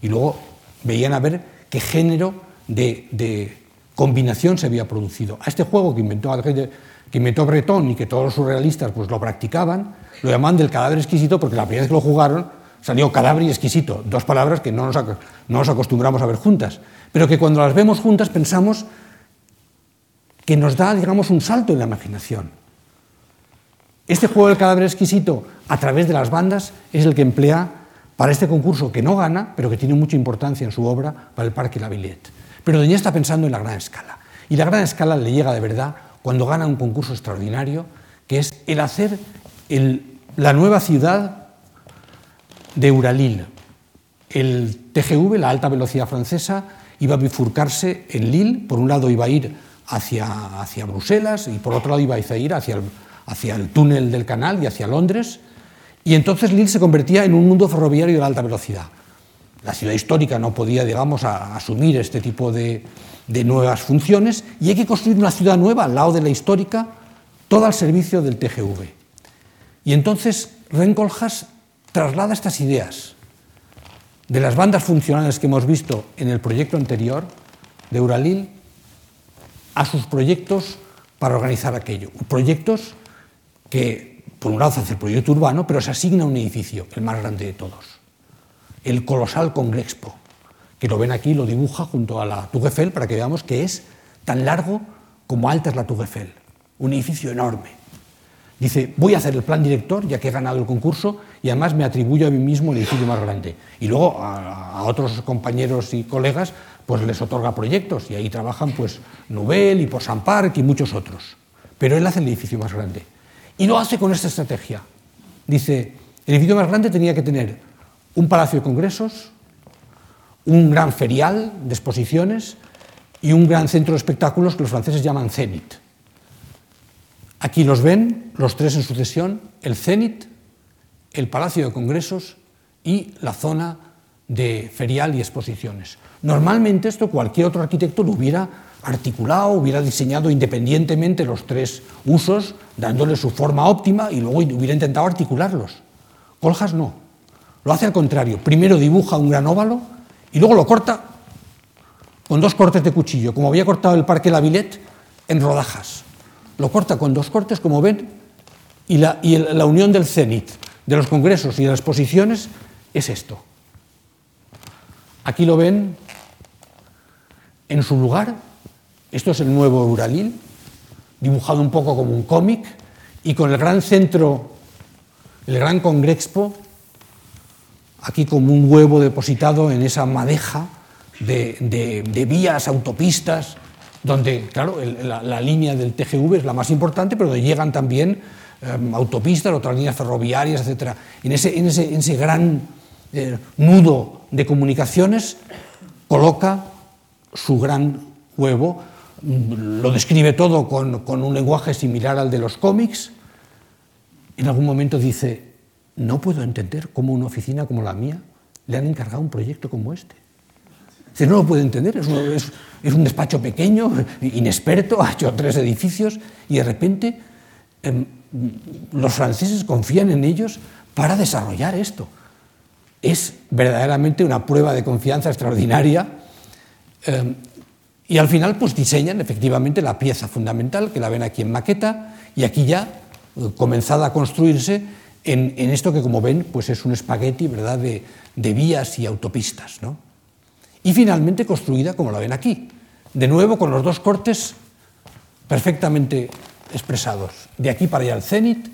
Y luego veían a ver qué género de, combinación se había producido. A este juego que inventó, que Breton y que todos los surrealistas pues, lo practicaban, lo llaman del cadáver exquisito porque la primera vez que lo jugaron salió cadáver y exquisito, dos palabras que no nos, no nos acostumbramos a ver juntas, pero que cuando las vemos juntas pensamos que nos da, digamos, un salto en la imaginación. Este juego del cadáver exquisito, a través de las bandas, es el que emplea para este concurso que no gana, pero que tiene mucha importancia en su obra para el Parque La Villette. Pero Deñé está pensando en la gran escala. Y la gran escala le llega de verdad cuando gana un concurso extraordinario, que es el hacer la nueva ciudad de Uralil. El TGV, la alta velocidad francesa, iba a bifurcarse en Lille, por un lado iba a ir hacia, hacia Bruselas y por otro lado iba a ir hacia el, hacia el túnel del canal y hacia Londres, y entonces Lille se convertía en un mundo ferroviario de alta velocidad. La ciudad histórica no podía, digamos, asumir este tipo de, nuevas funciones y hay que construir una ciudad nueva al lado de la histórica, todo al servicio del TGV. Y entonces Renkolhas traslada estas ideas de las bandas funcionales que hemos visto en el proyecto anterior de Uralil a sus proyectos para organizar aquello. Proyectos que, por un lado, hace el proyecto urbano, pero se asigna un edificio, el más grande de todos, el colosal Congrexpo, que lo ven aquí, lo dibuja junto a la Tour para que veamos que es tan largo como alta es la Tour un edificio enorme. Dice, voy a hacer el plan director ya que he ganado el concurso y además me atribuyo a mí mismo el edificio más grande. Y luego a, otros compañeros y colegas pues les otorga proyectos y ahí trabajan pues Nubel y San Park y muchos otros. Pero él hace el edificio más grande. Y lo hace con esta estrategia. Dice, el edificio más grande tenía que tener un palacio de congresos, un gran ferial de exposiciones y un gran centro de espectáculos que los franceses llaman cenit. Aquí los ven, los tres en sucesión, el Cenit, el Palacio de Congresos y la zona de ferial y exposiciones. Normalmente esto cualquier otro arquitecto lo hubiera articulado, hubiera diseñado independientemente los tres usos, dándole su forma óptima y luego hubiera intentado articularlos. Coljas no. Lo hace al contrario. Primero dibuja un gran óvalo y luego lo corta con dos cortes de cuchillo, como había cortado el Parque La Villette en rodajas. Lo corta con dos cortes, como ven, y la, y la unión del cenit, de los congresos y de las exposiciones es esto. Aquí lo ven en su lugar. Esto es el nuevo Uralil, dibujado un poco como un cómic y con el gran centro, el gran Congrexpo, aquí como un huevo depositado en esa madeja de, vías, autopistas, donde, claro, la, línea del TGV es la más importante, pero donde llegan también em, autopistas, otras líneas ferroviarias, etc. En ese, gran eh, nudo de comunicaciones coloca su gran huevo, lo describe todo con, con un lenguaje similar al de los cómics. En algún momento dice, no puedo entender cómo una oficina como la mía le han encargado un proyecto como este. Dice, no lo puede entender, es un, es, un, despacho pequeño, inexperto, ha hecho tres edificios y de repente em, los franceses confían en ellos para desarrollar esto. Es verdaderamente una prueba de confianza extraordinaria em, y al final pues diseñan efectivamente la pieza fundamental que la ven aquí en maqueta y aquí ya eh, comenzada a construirse en, esto que como ven pues es un espagueti ¿verdad? De, vías y autopistas. ¿no? y finalmente construida como la ven aquí, de nuevo con los dos cortes perfectamente expresados. De aquí para allá el cenit,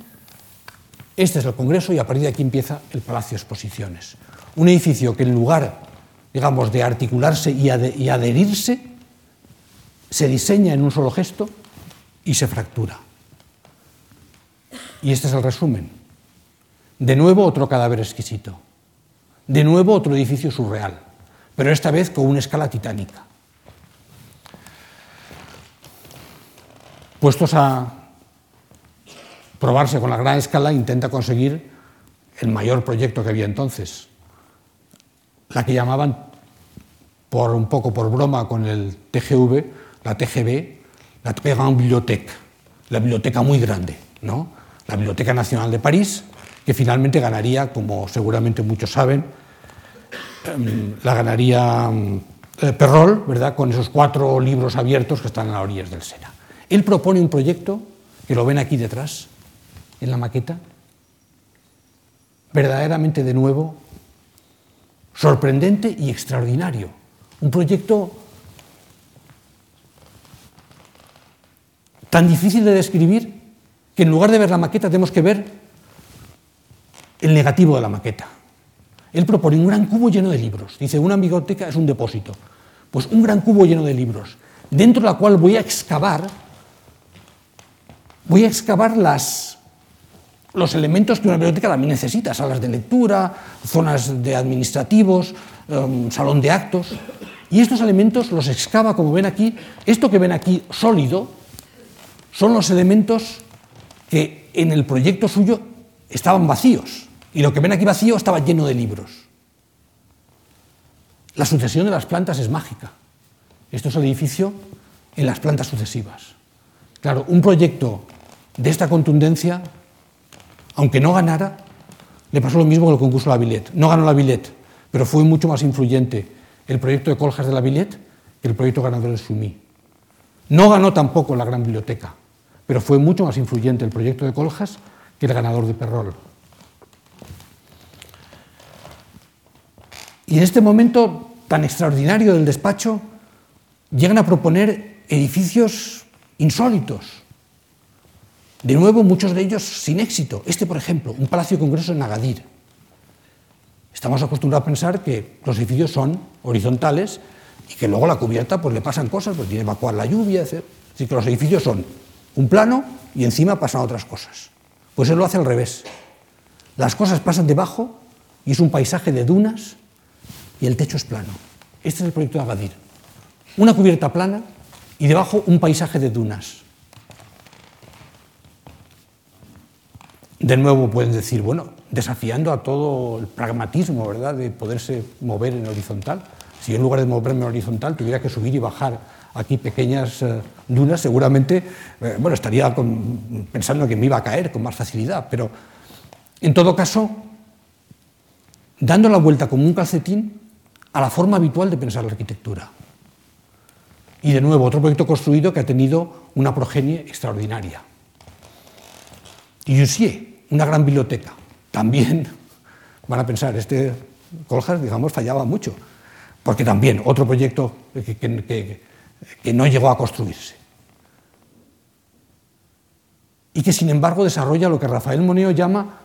este es el Congreso y a partir de aquí empieza el Palacio de Exposiciones. Un edificio que en lugar, digamos, de articularse y adherirse, se diseña en un solo gesto y se fractura. Y este es el resumen. De nuevo otro cadáver exquisito. De nuevo otro edificio surreal pero esta vez con una escala titánica. Puestos a probarse con la gran escala, intenta conseguir el mayor proyecto que había entonces, la que llamaban, por un poco por broma con el TGV, la TGB, la Très Grande Bibliothèque, la biblioteca muy grande, ¿no? la Biblioteca Nacional de París, que finalmente ganaría, como seguramente muchos saben, Em, la ganaría eh, Perrol, ¿verdad? con esos cuatro libros abiertos que están a las orillas del Sena. Él propone un proyecto, que lo ven aquí detrás, en la maqueta, verdaderamente de nuevo sorprendente y extraordinario. Un proyecto tan difícil de describir que en lugar de ver la maqueta tenemos que ver el negativo de la maqueta. Él propone un gran cubo lleno de libros. Dice, una biblioteca es un depósito. Pues un gran cubo lleno de libros, dentro de la cual voy a excavar, voy a excavar las, los elementos que una biblioteca también necesita, salas de lectura, zonas de administrativos, um, salón de actos. Y estos elementos los excava, como ven aquí, esto que ven aquí sólido, son los elementos que en el proyecto suyo estaban vacíos. Y lo que ven aquí vacío estaba lleno de libros. La sucesión de las plantas es mágica. Esto es el edificio en las plantas sucesivas. Claro, un proyecto de esta contundencia, aunque no ganara, le pasó lo mismo con el concurso de la Villette. No ganó la Villette, pero fue mucho más influyente el proyecto de Coljas de la Villette que el proyecto ganador de Sumí. No ganó tampoco la gran biblioteca, pero fue mucho más influyente el proyecto de Coljas que el ganador de Perrol. Y en este momento tan extraordinario del despacho, llegan a proponer edificios insólitos. De nuevo, muchos de ellos sin éxito. Este, por ejemplo, un palacio de congreso en Agadir. Estamos acostumbrados a pensar que los edificios son horizontales y que luego la cubierta pues, le pasan cosas, pues tiene que evacuar la lluvia, etc. Que los edificios son un plano y encima pasan otras cosas. Pues él lo hace al revés. Las cosas pasan debajo y es un paisaje de dunas y el techo es plano. Este es el proyecto de Agadir. Una cubierta plana y debajo un paisaje de dunas. De nuevo pueden decir, bueno, desafiando a todo el pragmatismo, ¿verdad?, de poderse mover en horizontal. Si yo en lugar de moverme horizontal tuviera que subir y bajar aquí pequeñas eh, dunas, seguramente eh, bueno, estaría pensando que me iba a caer con más facilidad. Pero en todo caso, dando la vuelta como un calcetín a la forma habitual de pensar la arquitectura. Y de nuevo, otro proyecto construido que ha tenido una progenie extraordinaria. Y una gran biblioteca. También van a pensar, este Coljas, digamos, fallaba mucho, porque también otro proyecto que, que no llegó a construirse. Y que sin embargo desarrolla lo que Rafael Moneo llama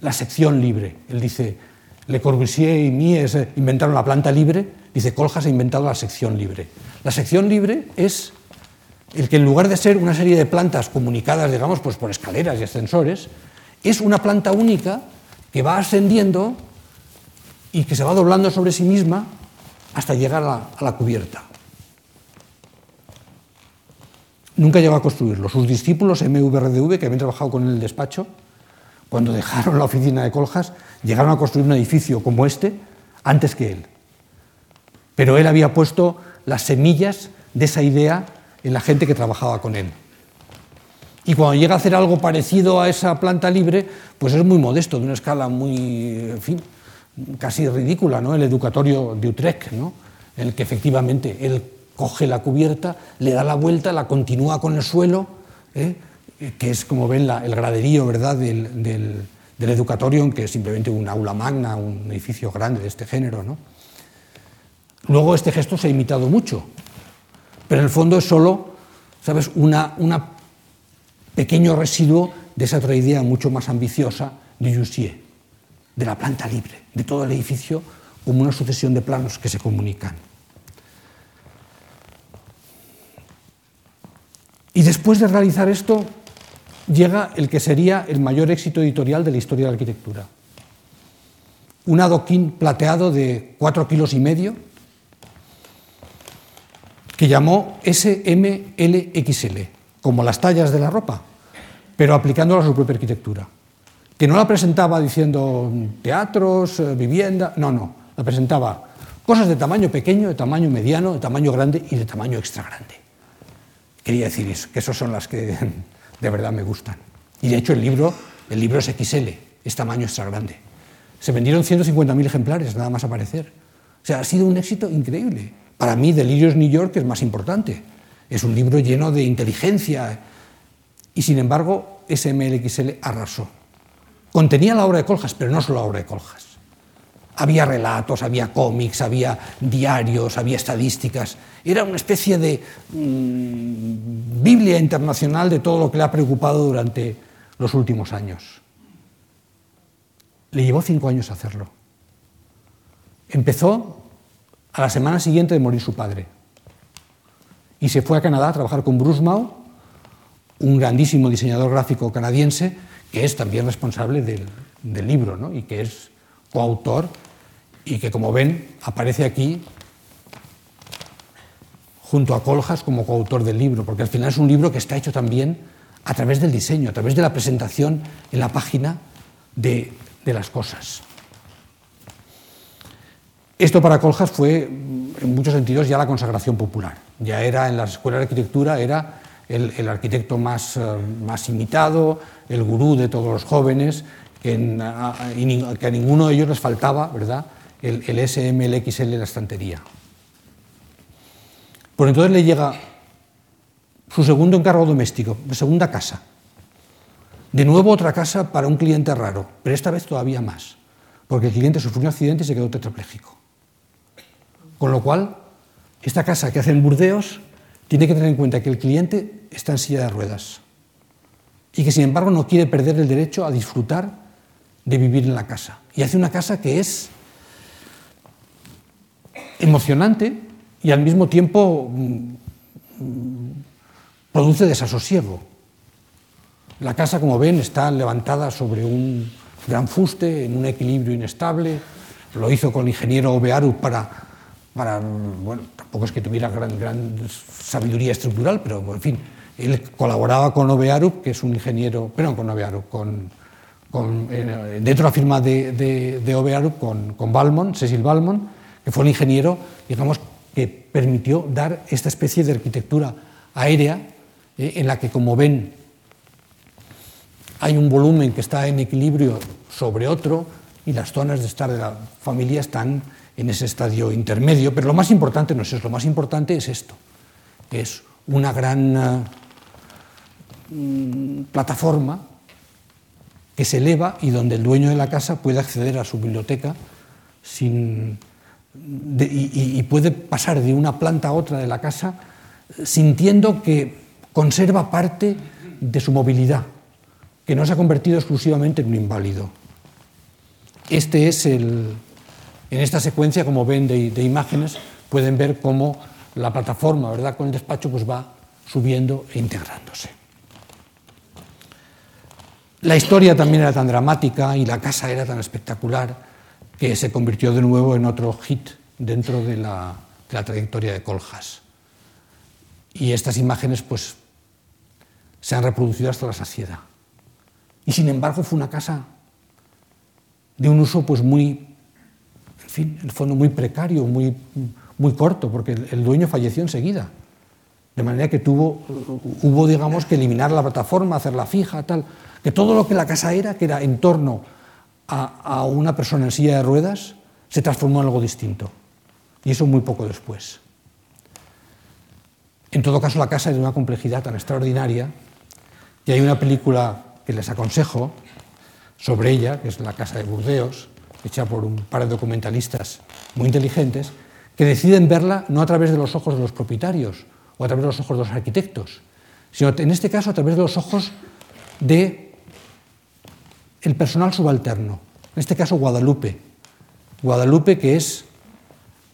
la sección libre. Él dice, Le Corbusier y Mies inventaron la planta libre, dice Coljas ha inventado la sección libre. La sección libre es el que en lugar de ser una serie de plantas comunicadas, digamos, pues por escaleras y ascensores, es una planta única que va ascendiendo y que se va doblando sobre sí misma hasta llegar a la, cubierta. Nunca llegó a construirlo. Sus discípulos MVRDV, que habían trabajado con él en el despacho, cuando dejaron la oficina de Coljas, llegaron a construir un edificio como este antes que él. Pero él había puesto las semillas de esa idea en la gente que trabajaba con él. Y cuando llega a hacer algo parecido a esa planta libre, pues es muy modesto, de una escala muy, en fin, casi ridícula, ¿no? El educatorio de Utrecht, ¿no? El que efectivamente él coge la cubierta, le da la vuelta, la continúa con el suelo, ¿eh? Que es como ven el graderío, ¿verdad? Del, del, del, educatorio, que es simplemente un aula magna, un edificio grande de este género, ¿no? Luego este gesto se ha imitado mucho, pero en el fondo es solo, ¿sabes?, una, una pequeño residuo de esa otra idea mucho más ambiciosa de Jussier, de la planta libre, de todo el edificio como una sucesión de planos que se comunican. Y después de realizar esto, llega el que sería el mayor éxito editorial de la historia de la arquitectura. Un adoquín plateado de cuatro kilos y medio, que llamó SMLXL, como las tallas de la ropa, pero aplicándola a su propia arquitectura. Que no la presentaba diciendo teatros, eh, vivienda, no, no, la presentaba cosas de tamaño pequeño, de tamaño mediano, de tamaño grande y de tamaño extra grande. Quería decir eso, que esas son las que de verdad me gustan. Y de hecho el libro, el libro es XL, es tamaño extra grande. Se vendieron 150.000 ejemplares nada más aparecer. O sea, ha sido un éxito increíble. Para mí, Delirios New York es más importante. Es un libro lleno de inteligencia. Y sin embargo, SMLXL arrasó. Contenía la obra de Coljas, pero no solo la obra de Coljas. Había relatos, había cómics, había diarios, había estadísticas. Era una especie de mmm, Biblia internacional de todo lo que le ha preocupado durante los últimos años. Le llevó cinco años hacerlo. Empezó a la semana siguiente de morir su padre. Y se fue a Canadá a trabajar con Bruce Mau, un grandísimo diseñador gráfico canadiense, que es también responsable del, del libro ¿no? y que es coautor y que, como ven, aparece aquí junto a Coljas como coautor del libro, porque al final es un libro que está hecho también a través del diseño, a través de la presentación en la página de, de las cosas. Esto para Coljas fue, en muchos sentidos, ya la consagración popular. Ya era en las escuelas de arquitectura, era el, arquitecto más, eh, más, imitado, el gurú de todos los jóvenes, que, a, ninguno de ellos les faltaba ¿verdad? el, el SM, el XL la estantería. Por entonces le llega su segundo encargo doméstico, de segunda casa. De nuevo otra casa para un cliente raro, pero esta vez todavía más, porque el cliente sufrió un accidente y se quedó tetrapléjico. Con lo cual, esta casa que hace en Burdeos tiene que tener en cuenta que el cliente está en silla de ruedas y que sin embargo no quiere perder el derecho a disfrutar de vivir en la casa. Y hace una casa que es emocionante y al mismo tiempo mm, produce desasosiego. La casa, como ven, está levantada sobre un gran fuste, en un equilibrio inestable. Lo hizo con el ingeniero Obearu para para, bueno, tampoco es que tuviera gran, gran sabiduría estructural, pero en fin, él colaboraba con Obearup, que es un ingeniero, perdón, con Obearup, con, con, dentro de la firma de, de, con, con Cecil Balmont, que fue el ingeniero, digamos, que permitió dar esta especie de arquitectura aérea eh, en la que, como ven, hay un volumen que está en equilibrio sobre otro y las zonas de estar de la familia están en ese estadio intermedio, pero lo más importante no es eso, lo más importante es esto, que es una gran eh, mm, plataforma que se eleva y donde el dueño de la casa puede acceder a su biblioteca sin, y, puede pasar de una planta a otra de la casa sintiendo que conserva parte de su movilidad, que no se ha convertido exclusivamente en un inválido. Este es el, en esta secuencia, como ven de, de imágenes, pueden ver cómo la plataforma, ¿verdad? Con el despacho, pues va subiendo e integrándose. La historia también era tan dramática y la casa era tan espectacular que se convirtió de nuevo en otro hit dentro de la, trayectoria de Coljas. Y estas imágenes, pues, se han reproducido hasta la saciedad. Y sin embargo fue una casa de un uso pues muy, en fin, el fondo muy precario, muy, muy corto, porque el dueño falleció enseguida. De manera que tuvo, hubo, digamos, que eliminar la plataforma, hacerla fija, tal. Que todo lo que la casa era, que era en torno a, una persona en silla de ruedas, se transformó en algo distinto. Y eso muy poco después. En todo caso, la casa es de una complejidad tan extraordinaria que hay una película que les aconsejo sobre ella, que es La Casa de Burdeos, hecha por un par de documentalistas muy inteligentes, que deciden verla no a través de los ojos de los propietarios o a través de los ojos de los arquitectos, sino en este caso a través de los ojos de el personal subalterno, en este caso Guadalupe. Guadalupe que es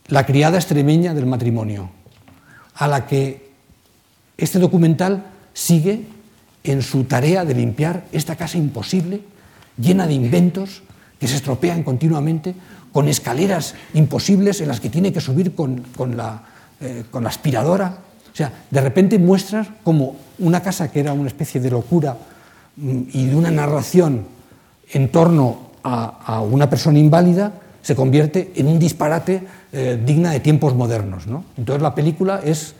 la criada extremeña del matrimonio, a la que este documental sigue en su tarea de limpiar esta casa imposible, llena de inventos que se estropean continuamente, con escaleras imposibles en las que tiene que subir con, la, eh, con la aspiradora. O sea, de repente muestras como una casa que era una especie de locura mm, y de una narración en torno a, una persona inválida se convierte en un disparate eh, digna de tiempos modernos. ¿no? Entonces la película es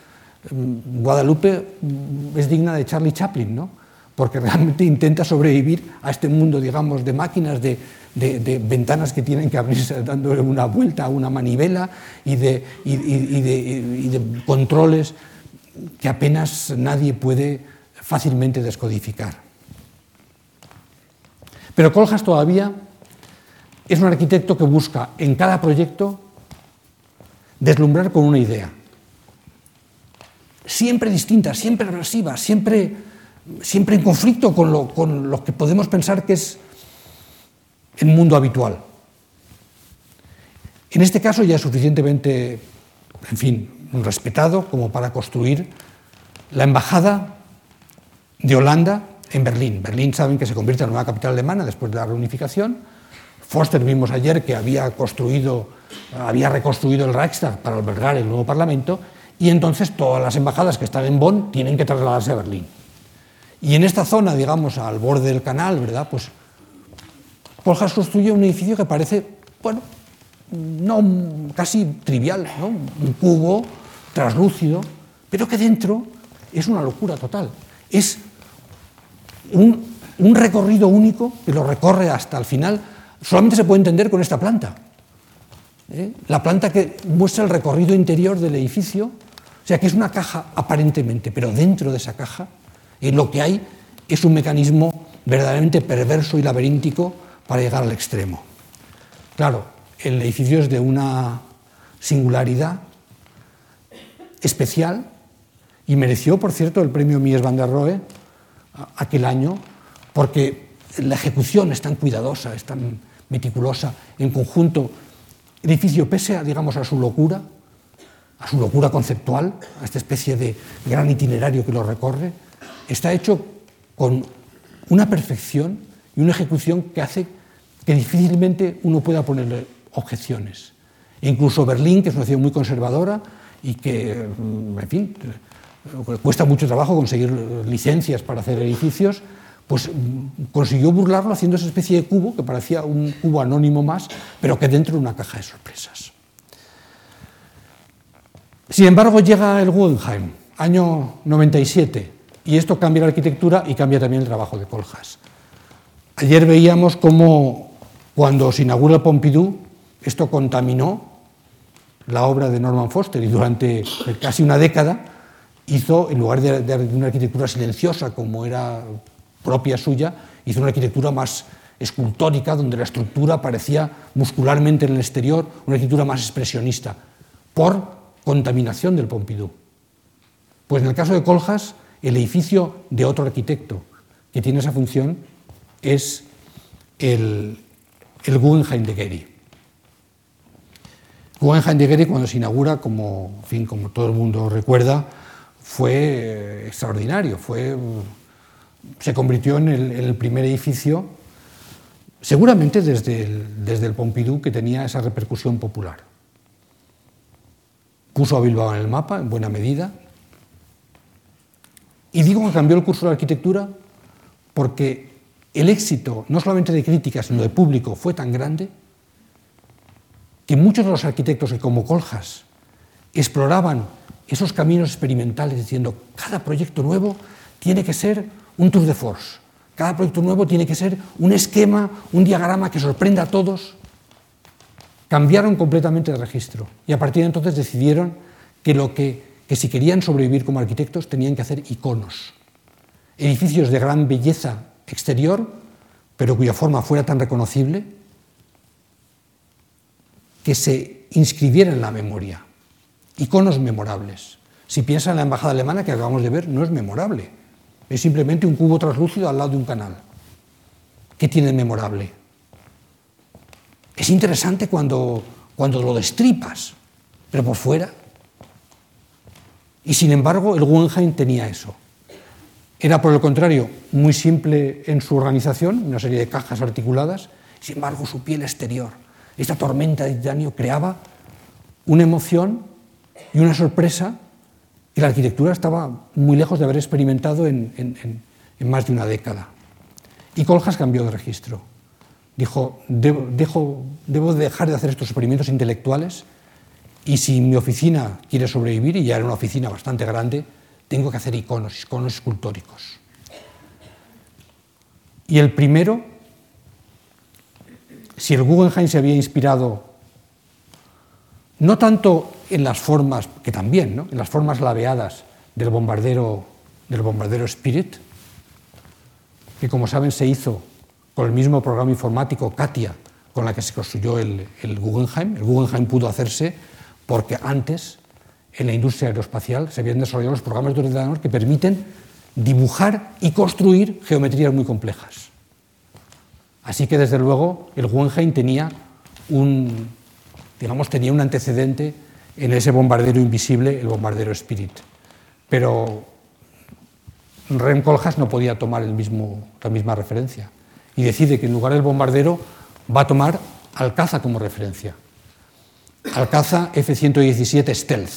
Mm, Guadalupe mm, es digna de Charlie Chaplin, ¿no? porque realmente intenta sobrevivir a este mundo, digamos, de máquinas, de, ventanas que tienen que abrirse dándole una vuelta a una manivela y de, de controles que apenas nadie puede fácilmente descodificar. Pero Coljas todavía es un arquitecto que busca en cada proyecto deslumbrar con una idea siempre distinta, siempre abrasiva, siempre, siempre en conflicto con lo, con lo que podemos pensar que es el mundo habitual. En este caso ya es suficientemente, en fin, respetado como para construir la embajada de Holanda en Berlín. Berlín saben que se convierte en la nueva capital alemana después de la reunificación. Foster vimos ayer que había construido, había reconstruido el Reichstag para albergar el nuevo Parlamento y entonces todas las embajadas que están en Bonn tienen que trasladarse a Berlín. Y en esta zona, digamos, al borde del canal, ¿verdad? Pues Poljas construye un edificio que parece, bueno, no casi trivial, ¿no? Un cubo traslúcido, pero que dentro es una locura total. Es un, recorrido único que lo recorre hasta el final. Solamente se puede entender con esta planta. ¿eh? La planta que muestra el recorrido interior del edificio o sea que es una caja aparentemente, pero dentro de esa caja en lo que hay es un mecanismo verdaderamente perverso y laberíntico para llegar al extremo. Claro, el edificio es de una singularidad especial y mereció, por cierto, el premio Mies van der Rohe aquel año porque la ejecución es tan cuidadosa, es tan meticulosa en conjunto. Edificio, pese a, digamos, a su locura, a su locura conceptual, a esta especie de gran itinerario que lo recorre, está hecho con una perfección y una ejecución que hace que difícilmente uno pueda ponerle objeciones. E incluso Berlín, que es una ciudad muy conservadora y que, mm, en fin, cuesta mucho trabajo conseguir licencias para hacer edificios, pues mm, consiguió burlarlo haciendo esa especie de cubo que parecía un cubo anónimo más, pero que dentro de una caja de sorpresas. Sin embargo, llega el Guggenheim, año 97, y esto cambia la arquitectura y cambia también el trabajo de Coljas. Ayer veíamos cómo cuando se inaugura el Pompidou, esto contaminó la obra de Norman Foster y durante casi una década hizo, en lugar de, una arquitectura silenciosa como era propia suya, hizo una arquitectura más escultórica, donde la estructura parecía muscularmente en el exterior, una arquitectura más expresionista, por contaminación del Pompidou. Pues en el caso de Coljas, el edificio de otro arquitecto que tiene esa función es el, el Guggenheim de Gehry. Guggenheim de Gehry, cuando se inaugura, como, fin, como todo el mundo recuerda, fue eh, extraordinario, fue, se convirtió en el, primer edificio, seguramente desde el, desde el Pompidou, que tenía esa repercusión popular. Puso a Bilbao en el mapa, en buena medida, y digo que cambió el curso de la arquitectura porque el éxito, no solamente de crítica, sino de público, fue tan grande que muchos de los arquitectos que como Coljas exploraban esos caminos experimentales diciendo, cada proyecto nuevo tiene que ser un tour de force, cada proyecto nuevo tiene que ser un esquema, un diagrama que sorprenda a todos, cambiaron completamente de registro y a partir de entonces decidieron que, lo que, que si querían sobrevivir como arquitectos tenían que hacer iconos, edificios de gran belleza exterior, pero cuya forma fuera tan reconocible que se inscribiera en la memoria iconos memorables. Si piensa en la embajada alemana que acabamos de ver, no es memorable. Es simplemente un cubo translúcido al lado de un canal. ¿Qué tiene memorable? Es interesante cuando, cuando lo destripas, pero por fuera. Y sin embargo, el Guggenheim tenía eso. Era, por el contrario, muy simple en su organización, una serie de cajas articuladas, sin embargo, su piel exterior, esta tormenta de titanio creaba una emoción y una sorpresa que la arquitectura estaba muy lejos de haber experimentado en, más de una década. Y Coljas cambió de registro. Dijo, debo, debo dejar de hacer estos experimentos intelectuales y si mi oficina quiere sobrevivir, y ya era una oficina bastante grande, tengo que hacer iconos, iconos escultóricos. Y el primero, si el Guggenheim se había inspirado no tanto en las formas, que también, ¿no? en las formas laveadas del bombardero, del bombardero Spirit, que como saben se hizo con el mismo programa informático Katia con la que se construyó el, Guggenheim. El Guggenheim pudo hacerse porque antes en la industria aeroespacial se habían desarrollado los programas de ordenador que permiten dibujar y construir geometrías muy complejas. Así que desde luego el Guggenheim tenía un, digamos, tenía un antecedente en ese bombardero invisible, el bombardero Spirit. Pero Rem Koolhaas no podía tomar el mismo, la misma referencia y decide que en lugar del bombardero va a tomar al caza como referencia. Al caza F-117 Stealth.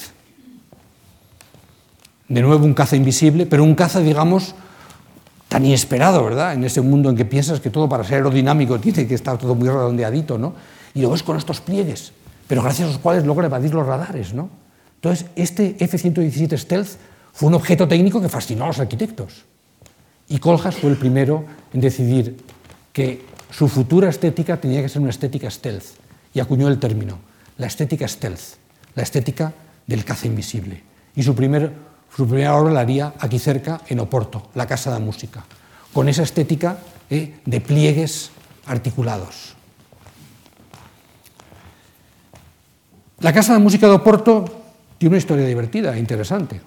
De nuevo un caza invisible, pero un caza, digamos, tan inesperado, ¿verdad? En ese mundo en que piensas que todo para ser aerodinámico tiene que estar todo muy redondeadito, ¿no? Y luego es con estos pliegues pero gracias a los cuales logra evadir los radares. ¿no? Entonces, este F-117 Stealth fue un objeto técnico que fascinó a los arquitectos. Y Coljas fue el primero en decidir que su futura estética tenía que ser una estética stealth y acuñó el término, la estética stealth, la estética del caza invisible. Y su, primer, su primera obra la haría aquí cerca, en Oporto, la Casa de la Música, con esa estética eh, de pliegues articulados. La Casa de Música de Oporto tiene una historia divertida e interesante.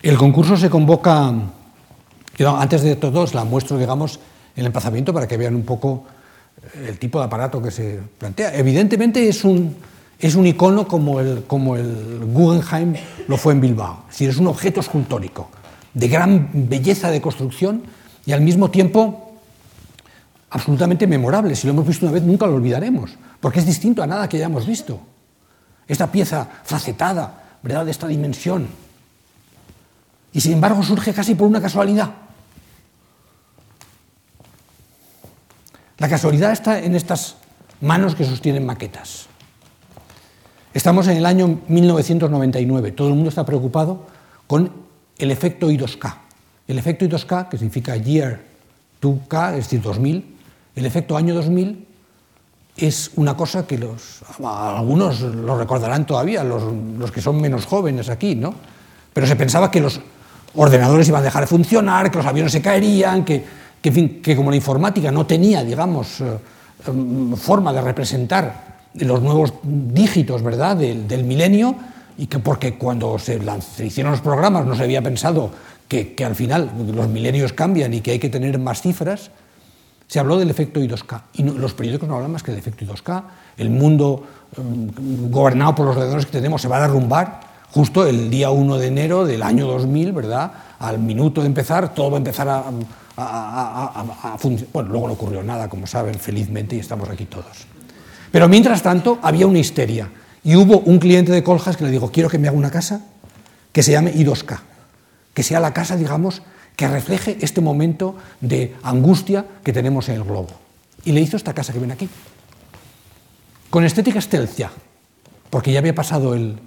El concurso se convoca, antes de todo, la muestro, digamos, el emplazamiento para que vean un poco eh, el tipo de aparato que se plantea. Evidentemente es un, icono como el, Guggenheim lo fue en Bilbao. Es es un objeto escultórico de gran belleza de construcción y al mismo tiempo absolutamente memorable. Si lo hemos visto una vez, nunca lo olvidaremos, porque es distinto a nada que hayamos visto. Esta pieza facetada, ¿verdad?, de esta dimensión. Y sin embargo surge casi por una casualidad. La casualidad está en estas manos que sostienen maquetas. Estamos en el año 1999. Todo el mundo está preocupado con el efecto I2K. El efecto I2K, que significa Year 2K, es decir, 2000, el efecto año 2000 es una cosa que los, algunos lo recordarán todavía, los, que son menos jóvenes aquí, ¿no? Pero se pensaba que los ordenadores iban a dejar de funcionar, que los aviones se caerían, que, que como la informática no tenía, digamos, eh, em, forma de representar los nuevos dígitos, ¿verdad?, del, milenio, y que porque cuando se, hicieron los programas no se había pensado que, que al final los milenios cambian y que hay que tener más cifras, se habló del efecto I2K y los periódicos no hablan más que del efecto I2K. El mundo em, gobernado por los ordenadores que tenemos se va a derrumbar justo el día 1 de enero del año 2000, ¿verdad? Al minuto de empezar, todo va a empezar a, a funcionar. Bueno, luego no ocurrió nada, como saben, felizmente, y estamos aquí todos. Pero mientras tanto, había una histeria. Y hubo un cliente de Coljas que le dijo, quiero que me haga una casa que se llame I2K, que sea la casa, digamos, que refleje este momento de angustia que tenemos en el globo. Y le hizo esta casa que ven aquí. Con estética stealthia, porque ya había pasado el,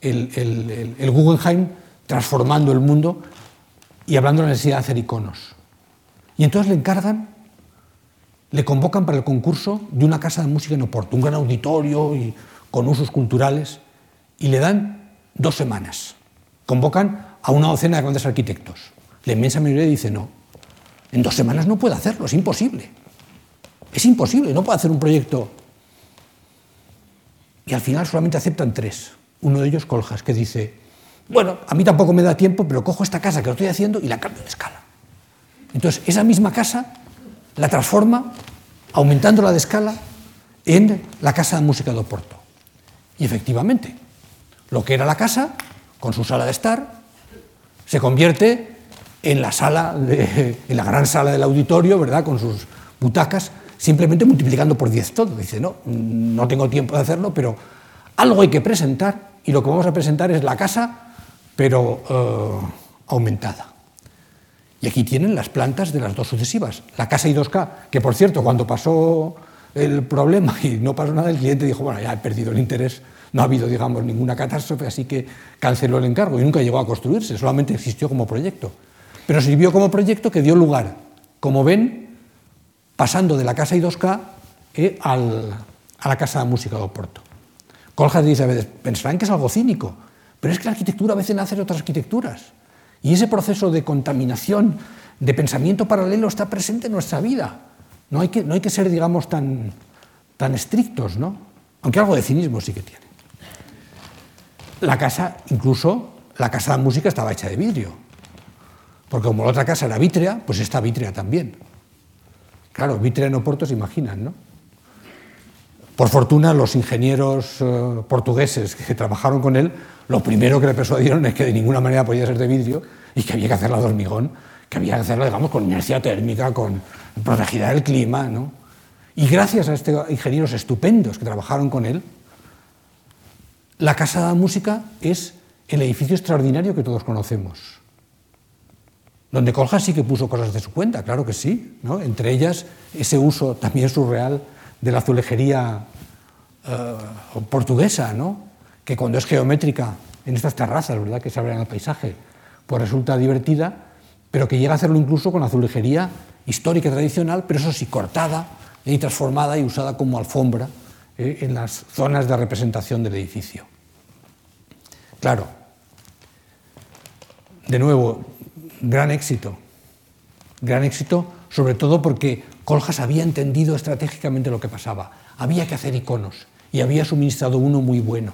el, Guggenheim transformando el mundo y hablando de la necesidad de hacer iconos. Y entonces le encargan, le convocan para el concurso de una casa de música en Oporto, un gran auditorio y con usos culturales, y le dan dos semanas. Convocan a una docena de grandes arquitectos. La inmensa mayoría dice no. En dos semanas no puede hacerlo, es imposible. Es imposible, no puede hacer un proyecto. Y al final solamente aceptan tres. Uno de ellos, Coljas, que dice, bueno, a mí tampoco me da tiempo, pero cojo esta casa que lo estoy haciendo y la cambio de escala. Entonces, esa misma casa la transforma, aumentándola de escala, en la Casa de Música de Oporto. Y efectivamente, lo que era la casa, con su sala de estar, se convierte en la sala, en la gran sala del auditorio, ¿verdad? Con sus butacas, simplemente multiplicando por 10 todo. Dice, no, no tengo tiempo de hacerlo, pero algo hay que presentar y lo que vamos a presentar es la casa, pero eh, aumentada. Y aquí tienen las plantas de las dos sucesivas. La casa I2K, que por cierto, cuando pasó el problema y no pasó nada, el cliente dijo, bueno, ya he perdido el interés, no ha habido, digamos, ninguna catástrofe, así que canceló el encargo y nunca llegó a construirse, solamente existió como proyecto pero sirvió como proyecto que dio lugar, como ven, pasando de la casa I2K eh, a la Casa de Música de Oporto. Coljas dice a veces, pensarán que es algo cínico, pero es que la arquitectura a veces nace de otras arquitecturas. Y ese proceso de contaminación, de pensamiento paralelo está presente en nuestra vida. No hay que, no hay que ser, digamos, tan, tan estrictos, ¿no? Aunque algo de cinismo sí que tiene. La casa, incluso, la casa de música estaba hecha de vidrio. Porque como la otra casa era vítrea, pues esta vítrea también. Claro, vítrea en Oporto se imaginan, ¿no? Por fortuna, los ingenieros eh, portugueses que trabajaron con él, lo primero que le persuadieron es que de ninguna manera podía ser de vidrio y que había que hacerla de hormigón, que había que hacerla, digamos, con inercia térmica, con protegida del clima, ¿no? Y gracias a estos ingenieros estupendos que trabajaron con él, la Casa de la Música es el edificio extraordinario que todos conocemos. Donde Coljas sí que puso cosas de su cuenta, claro que sí, ¿no? entre ellas ese uso también surreal de la azulejería eh, portuguesa, ¿no? que cuando es geométrica en estas terrazas ¿verdad? que se abren al paisaje, pues resulta divertida, pero que llega a hacerlo incluso con azulejería histórica y tradicional, pero eso sí, cortada y transformada y usada como alfombra ¿eh? en las zonas de representación del edificio. Claro, de nuevo, gran éxito. Gran éxito, sobre todo porque Coljas había entendido estratégicamente lo que pasaba. Había que hacer iconos y había suministrado uno muy bueno.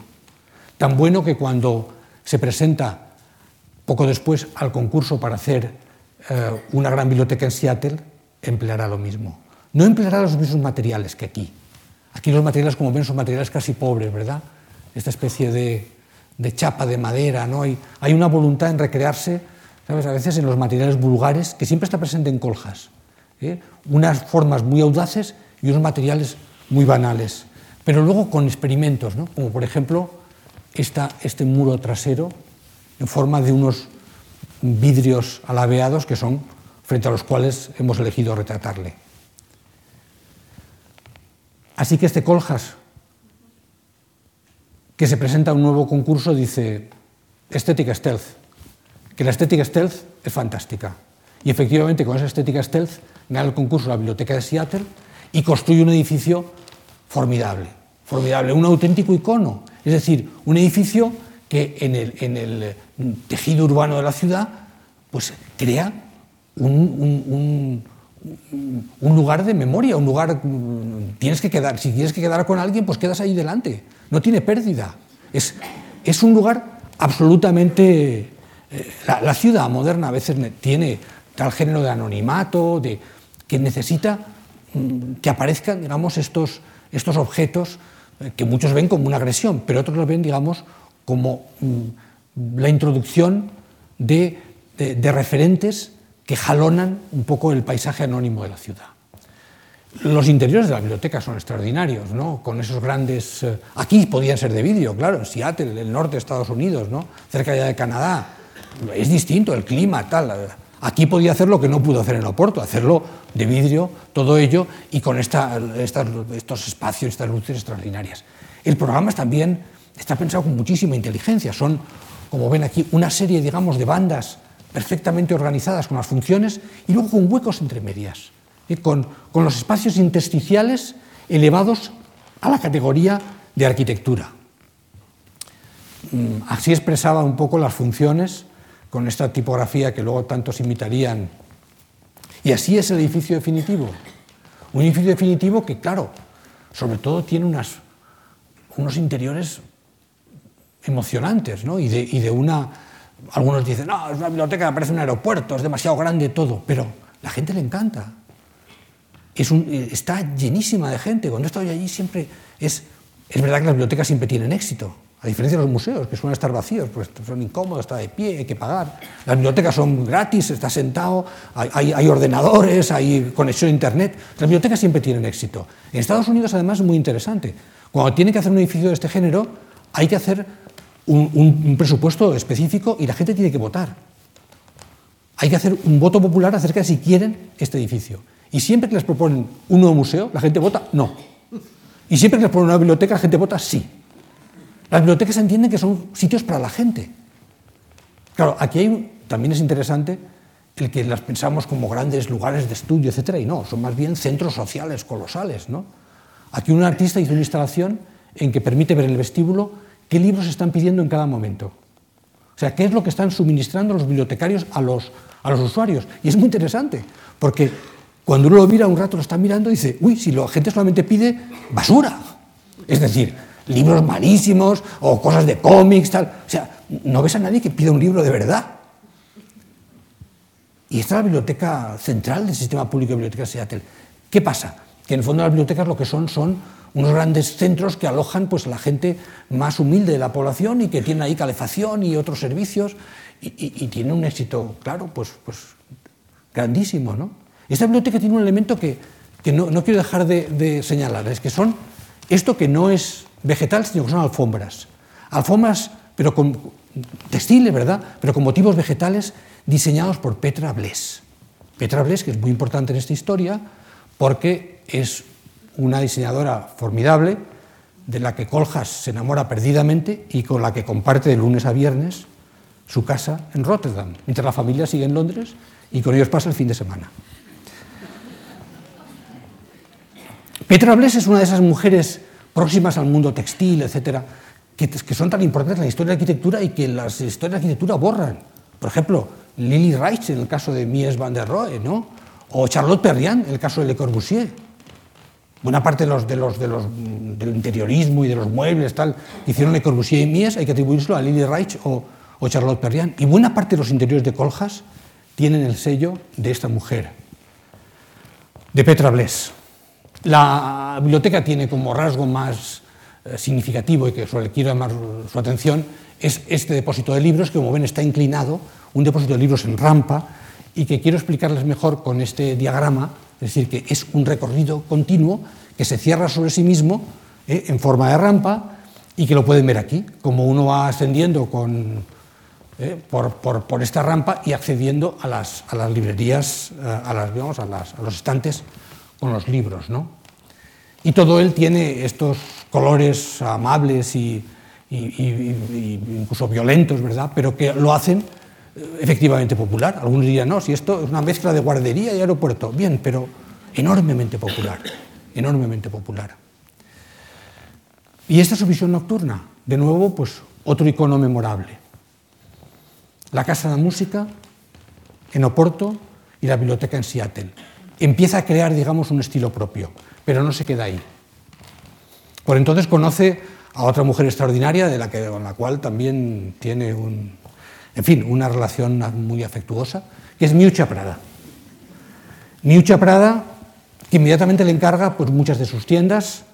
Tan bueno que cuando se presenta poco después al concurso para hacer eh, una gran biblioteca en Seattle, empleará lo mismo. No empleará los mismos materiales que aquí. Aquí los materiales, como ven, son materiales casi pobres, ¿verdad? Esta especie de, chapa de madera, ¿no? Hay, hay una voluntad en recrearse a veces en los materiales vulgares, que siempre está presente en coljas. ¿eh? Unas formas muy audaces y unos materiales muy banales. Pero luego con experimentos, como por ejemplo este muro trasero en forma de unos vidrios alabeados que son frente a los cuales hemos elegido retratarle. Así que este Coljas, que se presenta un nuevo concurso dice estética stealth, que la estética stealth es fantástica. Y efectivamente con esa estética stealth gana el concurso la Biblioteca de Seattle y construye un edificio formidable, formidable, un auténtico icono, es decir, un edificio que en el, tejido urbano de la ciudad pues, crea un, lugar de memoria, un lugar, tienes que quedar, si tienes que quedar con alguien, pues quedas ahí delante, no tiene pérdida. Es un lugar absolutamente... La, ciudad moderna a veces tiene tal género de anonimato, de, que necesita mm, que aparezcan, digamos, estos, estos objetos eh, que muchos ven como una agresión, pero otros lo ven, digamos, como mm, la introducción de, referentes que jalonan un poco el paisaje anónimo de la ciudad. Los interiores de la biblioteca son extraordinarios, ¿no? con esos grandes... Eh, aquí podían ser de vídeo, claro, en Seattle, el norte de Estados Unidos, ¿no? cerca ya de Canadá. Es distinto el clima, tal. Aquí podía hacer lo que no pudo hacer en Oporto, hacerlo de vidrio, todo ello, y con estos espacios, estas luces extraordinarias. El programa también está pensado con muchísima inteligencia. Son, como ven aquí, una serie, digamos, de bandas perfectamente organizadas con las funciones y luego con huecos entre medias, con, con los espacios intersticiales elevados a la categoría de arquitectura. Mm, así expresaba un poco las funciones con esta tipografía que luego tantos imitarían. Y así es el edificio definitivo. Un edificio definitivo que, claro, sobre todo tiene unos interiores emocionantes, ¿no? Y de, y de, una... Algunos dicen, no, es una biblioteca parece un aeropuerto, es demasiado grande todo, pero la gente le encanta. Es un, está llenísima de gente. Cuando he estado allí siempre es... Es verdad que las bibliotecas siempre tienen éxito, a diferencia de los museos, que suelen estar vacíos, pues son incómodos, está de pie, hay que pagar. Las bibliotecas son gratis, está sentado, hay, ordenadores, hay conexión a Internet. Las bibliotecas siempre tienen éxito. En Estados Unidos, además, es muy interesante. Cuando tienen que hacer un edificio de este género, hay que hacer un, un presupuesto específico y la gente tiene que votar. Hay que hacer un voto popular acerca de si quieren este edificio. Y siempre que les proponen un nuevo museo, la gente vota no. Y siempre que les proponen una biblioteca, la gente vota sí. Las bibliotecas entienden que son sitios para la gente. Claro, aquí también es interesante el que las pensamos como grandes lugares de estudio, etcétera, y no, son más bien centros sociales colosales. ¿no? Aquí un artista hizo una instalación en que permite ver en el vestíbulo qué libros están pidiendo en cada momento. O sea, qué es lo que están suministrando los bibliotecarios a los, a los usuarios. Y es muy interesante, porque cuando uno lo mira un rato, lo está mirando y dice, uy, si la gente solamente pide basura. Es decir, libros malísimos o cosas de cómics, tal. O sea, no ves a nadie que pida un libro de verdad. Y esta es la biblioteca central del sistema público de bibliotecas de Seattle. ¿Qué pasa? Que en el fondo las bibliotecas lo que son son unos grandes centros que alojan pues, a la gente más humilde de la población y que tienen ahí calefacción y otros servicios y, y, un éxito, claro, pues, pues grandísimo. ¿no? Esta biblioteca tiene un elemento que, que no, no, quiero dejar de, de señalar, es que son esto que no es vegetal, sino que son alfombras. Alfombras, pero con textiles, ¿verdad? Pero con motivos vegetales diseñados por Petra Bless. Petra Bless, que es muy importante en esta historia, porque es una diseñadora formidable, de la que Coljas se enamora perdidamente y con la que comparte de lunes a viernes su casa en Rotterdam, mientras la familia sigue en Londres y con ellos pasa el fin de semana. Petra Bless es una de esas mujeres próximas al mundo textil, etcétera, que, son tan importantes en la historia de arquitectura y que las historias de arquitectura borran. Por ejemplo, Lily Reich en el caso de Mies van der Rohe, ¿no? o Charlotte Perriand en el caso de Le Corbusier. Buena parte de los, de los, de los, del interiorismo y de los muebles tal, que hicieron Le Corbusier y Mies hay que atribuírselo a Lily Reich o, o Charlotte Perriand. Y buena parte de los interiores de Coljas tienen el sello de esta mujer, de Petra Bless. La biblioteca tiene como rasgo más eh, significativo y que quiero llamar su atención es este depósito de libros que, como ven, está inclinado, un depósito de libros en rampa y que quiero explicarles mejor con este diagrama, es decir, que es un recorrido continuo que se cierra sobre sí mismo eh, en forma de rampa y que lo pueden ver aquí, como uno va ascendiendo con, eh, por, por, por, esta rampa y accediendo a las, a las librerías, a, las, a los estantes con los libros. ¿no? Y todo él tiene estos colores amables y, incluso violentos, ¿verdad? Pero que lo hacen eh, efectivamente popular. Algunos dirían, no, si esto es una mezcla de guardería y aeropuerto. Bien, pero enormemente popular, enormemente popular. Y esta es su visión nocturna. De nuevo, pues otro icono memorable. La Casa de la Música en Oporto y la biblioteca en Seattle. Empieza a crear, digamos, un estilo propio, pero no se queda ahí. Por entonces conoce a otra mujer extraordinaria de la que, con la cual también tiene un, en fin, una relación muy afectuosa, que es Miucha Prada. Miucha Prada, que inmediatamente le encarga pues, muchas de sus tiendas.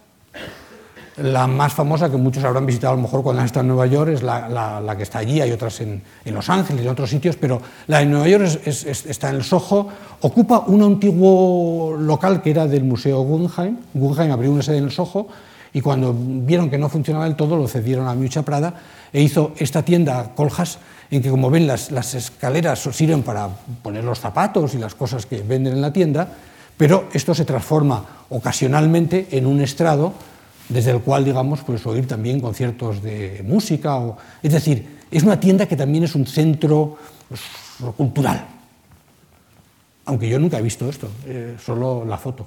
La más famosa, que muchos habrán visitado a lo mejor cuando han estado en Nueva York, es la, que está allí, hay otras en, Los Ángeles en otros sitios, pero la de Nueva York está en el Soho, ocupa un antiguo local que era del Museo Guggenheim, Guggenheim abrió una sede en el Soho, y cuando vieron que no funcionaba del todo, lo cedieron a Miucha Prada e hizo esta tienda Coljas en que, como ven, las, escaleras sirven para poner los zapatos y las cosas que venden en la tienda, pero esto se transforma ocasionalmente en un estrado desde el cual, digamos, pues oír también conciertos de música. O, es decir, es una tienda que también es un centro pues, cultural. Aunque yo nunca he visto esto, eh, solo la foto.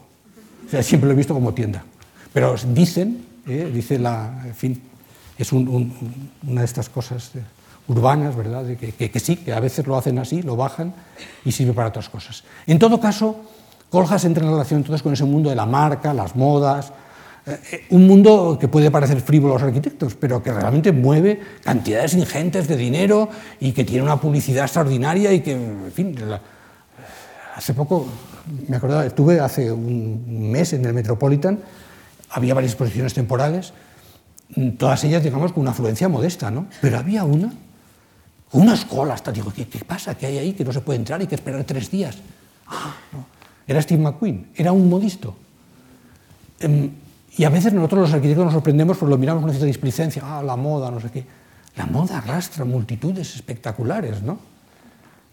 Siempre lo he visto como tienda. Pero dicen, eh, dice la, en fin, es una de estas cosas urbanas, ¿verdad? que, sí, que a veces lo hacen así, lo bajan y sirve para otras cosas. En todo caso, Coljas entra en relación entonces con ese mundo de la marca, las modas, eh, eh, un mundo que puede parecer frívolo a los arquitectos, pero que realmente mueve cantidades ingentes de dinero y que tiene una publicidad extraordinaria y que, en fin, hace poco, me acordaba, estuve hace un mes en el Metropolitan, había varias exposiciones temporales, todas ellas, digamos, con una afluencia modesta, ¿no? Pero había una unas colas, digo, ¿qué, pasa? ¿Qué hay ahí? Que no se puede entrar, hay que esperar tres días. Ah, era Steve McQueen, era un modisto. Em, y a veces nosotros los arquitectos nos sorprendemos porque lo miramos con cierta displicencia, ah, la moda, no sé qué. La moda arrastra multitudes espectaculares, ¿no?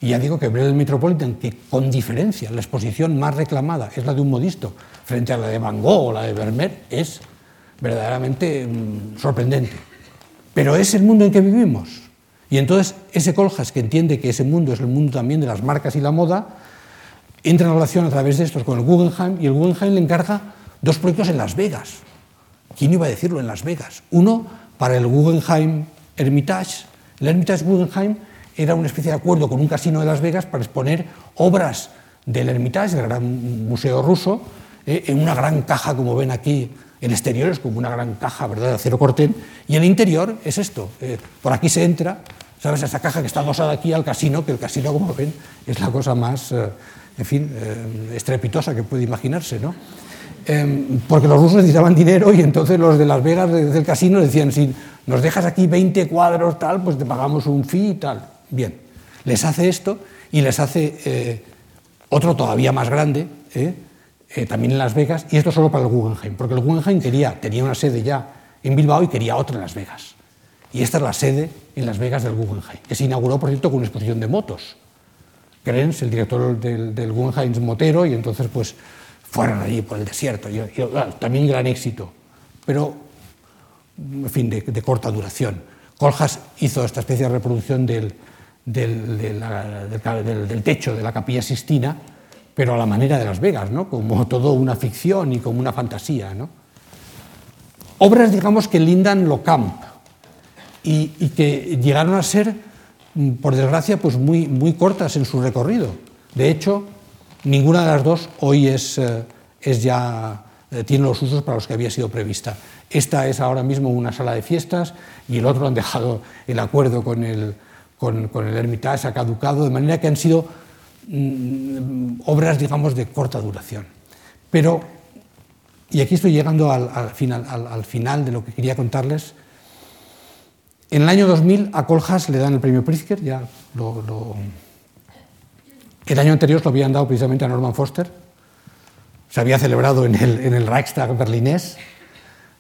Y ya digo que el Metropolitan, que con diferencia la exposición más reclamada es la de un modisto frente a la de Van Gogh o la de Vermeer, es verdaderamente mm, sorprendente. Pero es el mundo en que vivimos. Y entonces ese Coljas, que entiende que ese mundo es el mundo también de las marcas y la moda, entra en relación a través de estos con el Guggenheim y el Guggenheim le encarga dos proyectos en Las Vegas. ¿Quién iba a decirlo en Las Vegas? Uno para el Guggenheim Hermitage. El Hermitage Guggenheim era una especie de acuerdo con un casino de Las Vegas para exponer obras del Hermitage, del gran museo ruso, eh, en una gran caja, como ven aquí, en exteriores, como una gran caja ¿verdad? de acero corten, y el interior es esto. Eh, por aquí se entra, ¿sabes? Esa caja que está adosada aquí al casino, que el casino, como ven, es la cosa más, eh, en fin, eh, estrepitosa que puede imaginarse, ¿no? Em, porque los rusos necesitaban dinero y entonces los de Las Vegas del casino decían, si nos dejas aquí 20 cuadros tal, pues te pagamos un fee y tal. Bien, les hace esto y les hace otro todavía más grande, también en Las Vegas, y esto solo para el Guggenheim, porque el Guggenheim quería, tenía una sede ya en Bilbao y quería otra en Las Vegas. Y esta es la sede en Las Vegas del Guggenheim, que se inauguró, por cierto, con una exposición de motos. Krenz, el director del, del Guggenheim, motero, y entonces pues fueron allí por el desierto. Y, también gran éxito, pero, en fin, de, corta duración. Coljas hizo esta especie de reproducción del, del, del, techo de la capilla Sistina, pero a la manera de Las Vegas, ¿no? como todo una ficción y como una fantasía. ¿no? Obras, digamos, que lindan lo camp, y, que llegaron a ser, por desgracia, pues muy, muy cortas en su recorrido. De hecho, ninguna de las dos hoy es, eh, es ya eh, tiene los usos para los que había sido prevista. Esta es ahora mismo una sala de fiestas y el otro han dejado el acuerdo con el, con, con el Hermitage, ha caducado, de manera que han sido mm, obras, digamos, de corta duración. Pero, y aquí estoy llegando al, al, final, al, al final de lo que quería contarles, en el año 2000 a Coljas le dan el premio Pritzker, ya el año anterior lo habían dado precisamente a Norman Foster, se había celebrado en el, Reichstag berlinés,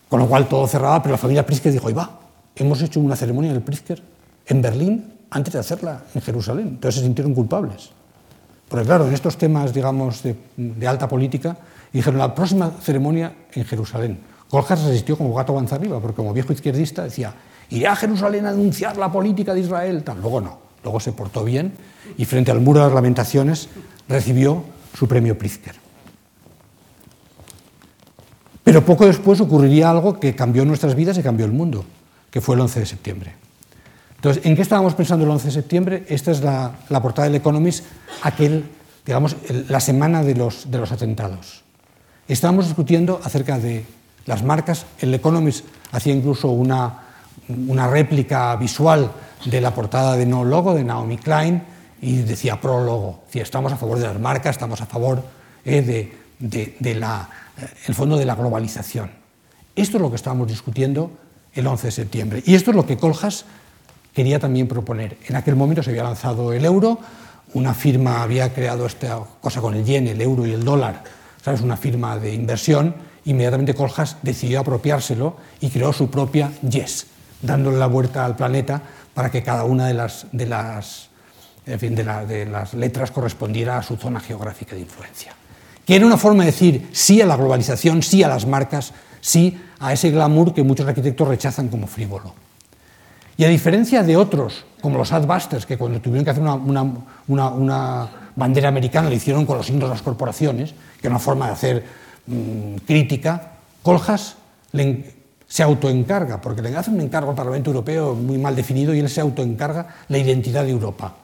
con lo cual todo cerraba, pero la familia Pritzker dijo, va, hemos hecho una ceremonia del Pritzker en Berlín antes de hacerla en Jerusalén, entonces se sintieron culpables. Porque claro, en estos temas, digamos, de, alta política, dijeron la próxima ceremonia en Jerusalén. Coljas resistió como gato avanza arriba, porque como viejo izquierdista decía, iré a Jerusalén a denunciar la política de Israel. Tal. Luego no, luego se portó bien y frente al muro de las lamentaciones recibió su premio Pritzker. Pero poco después ocurriría algo que cambió nuestras vidas y cambió el mundo, que fue el 11 de septiembre. Entonces, ¿en qué estábamos pensando el 11 de septiembre? Esta es la, portada del Economist, aquel, digamos, la semana de los, de los atentados. Estábamos discutiendo acerca de las marcas. El Economist hacía incluso una, una réplica visual de la portada de No Logo de Naomi Klein y decía prólogo. Estamos a favor de las marcas, estamos a favor eh, de, de, la, eh, el fondo de la globalización. Esto es lo que estábamos discutiendo el 11 de septiembre. Y esto es lo que Coljas quería también proponer. En aquel momento se había lanzado el euro, una firma había creado esta cosa con el yen, el euro y el dólar, ¿sabes? una firma de inversión. Inmediatamente Coljas decidió apropiárselo y creó su propia YES, dándole la vuelta al planeta para que cada una de las, de las, de las letras correspondiera a su zona geográfica de influencia. Que era una forma de decir sí a la globalización, sí a las marcas, sí a ese glamour que muchos arquitectos rechazan como frívolo. Y a diferencia de otros, como los Adbusters, que cuando tuvieron que hacer una, bandera americana lo hicieron con los signos de las corporaciones, que es una forma de hacer mm, crítica, Coljas se autoencarga, porque le hace un encargo al Parlamento Europeo muy mal definido y él se autoencarga la identidad de Europa.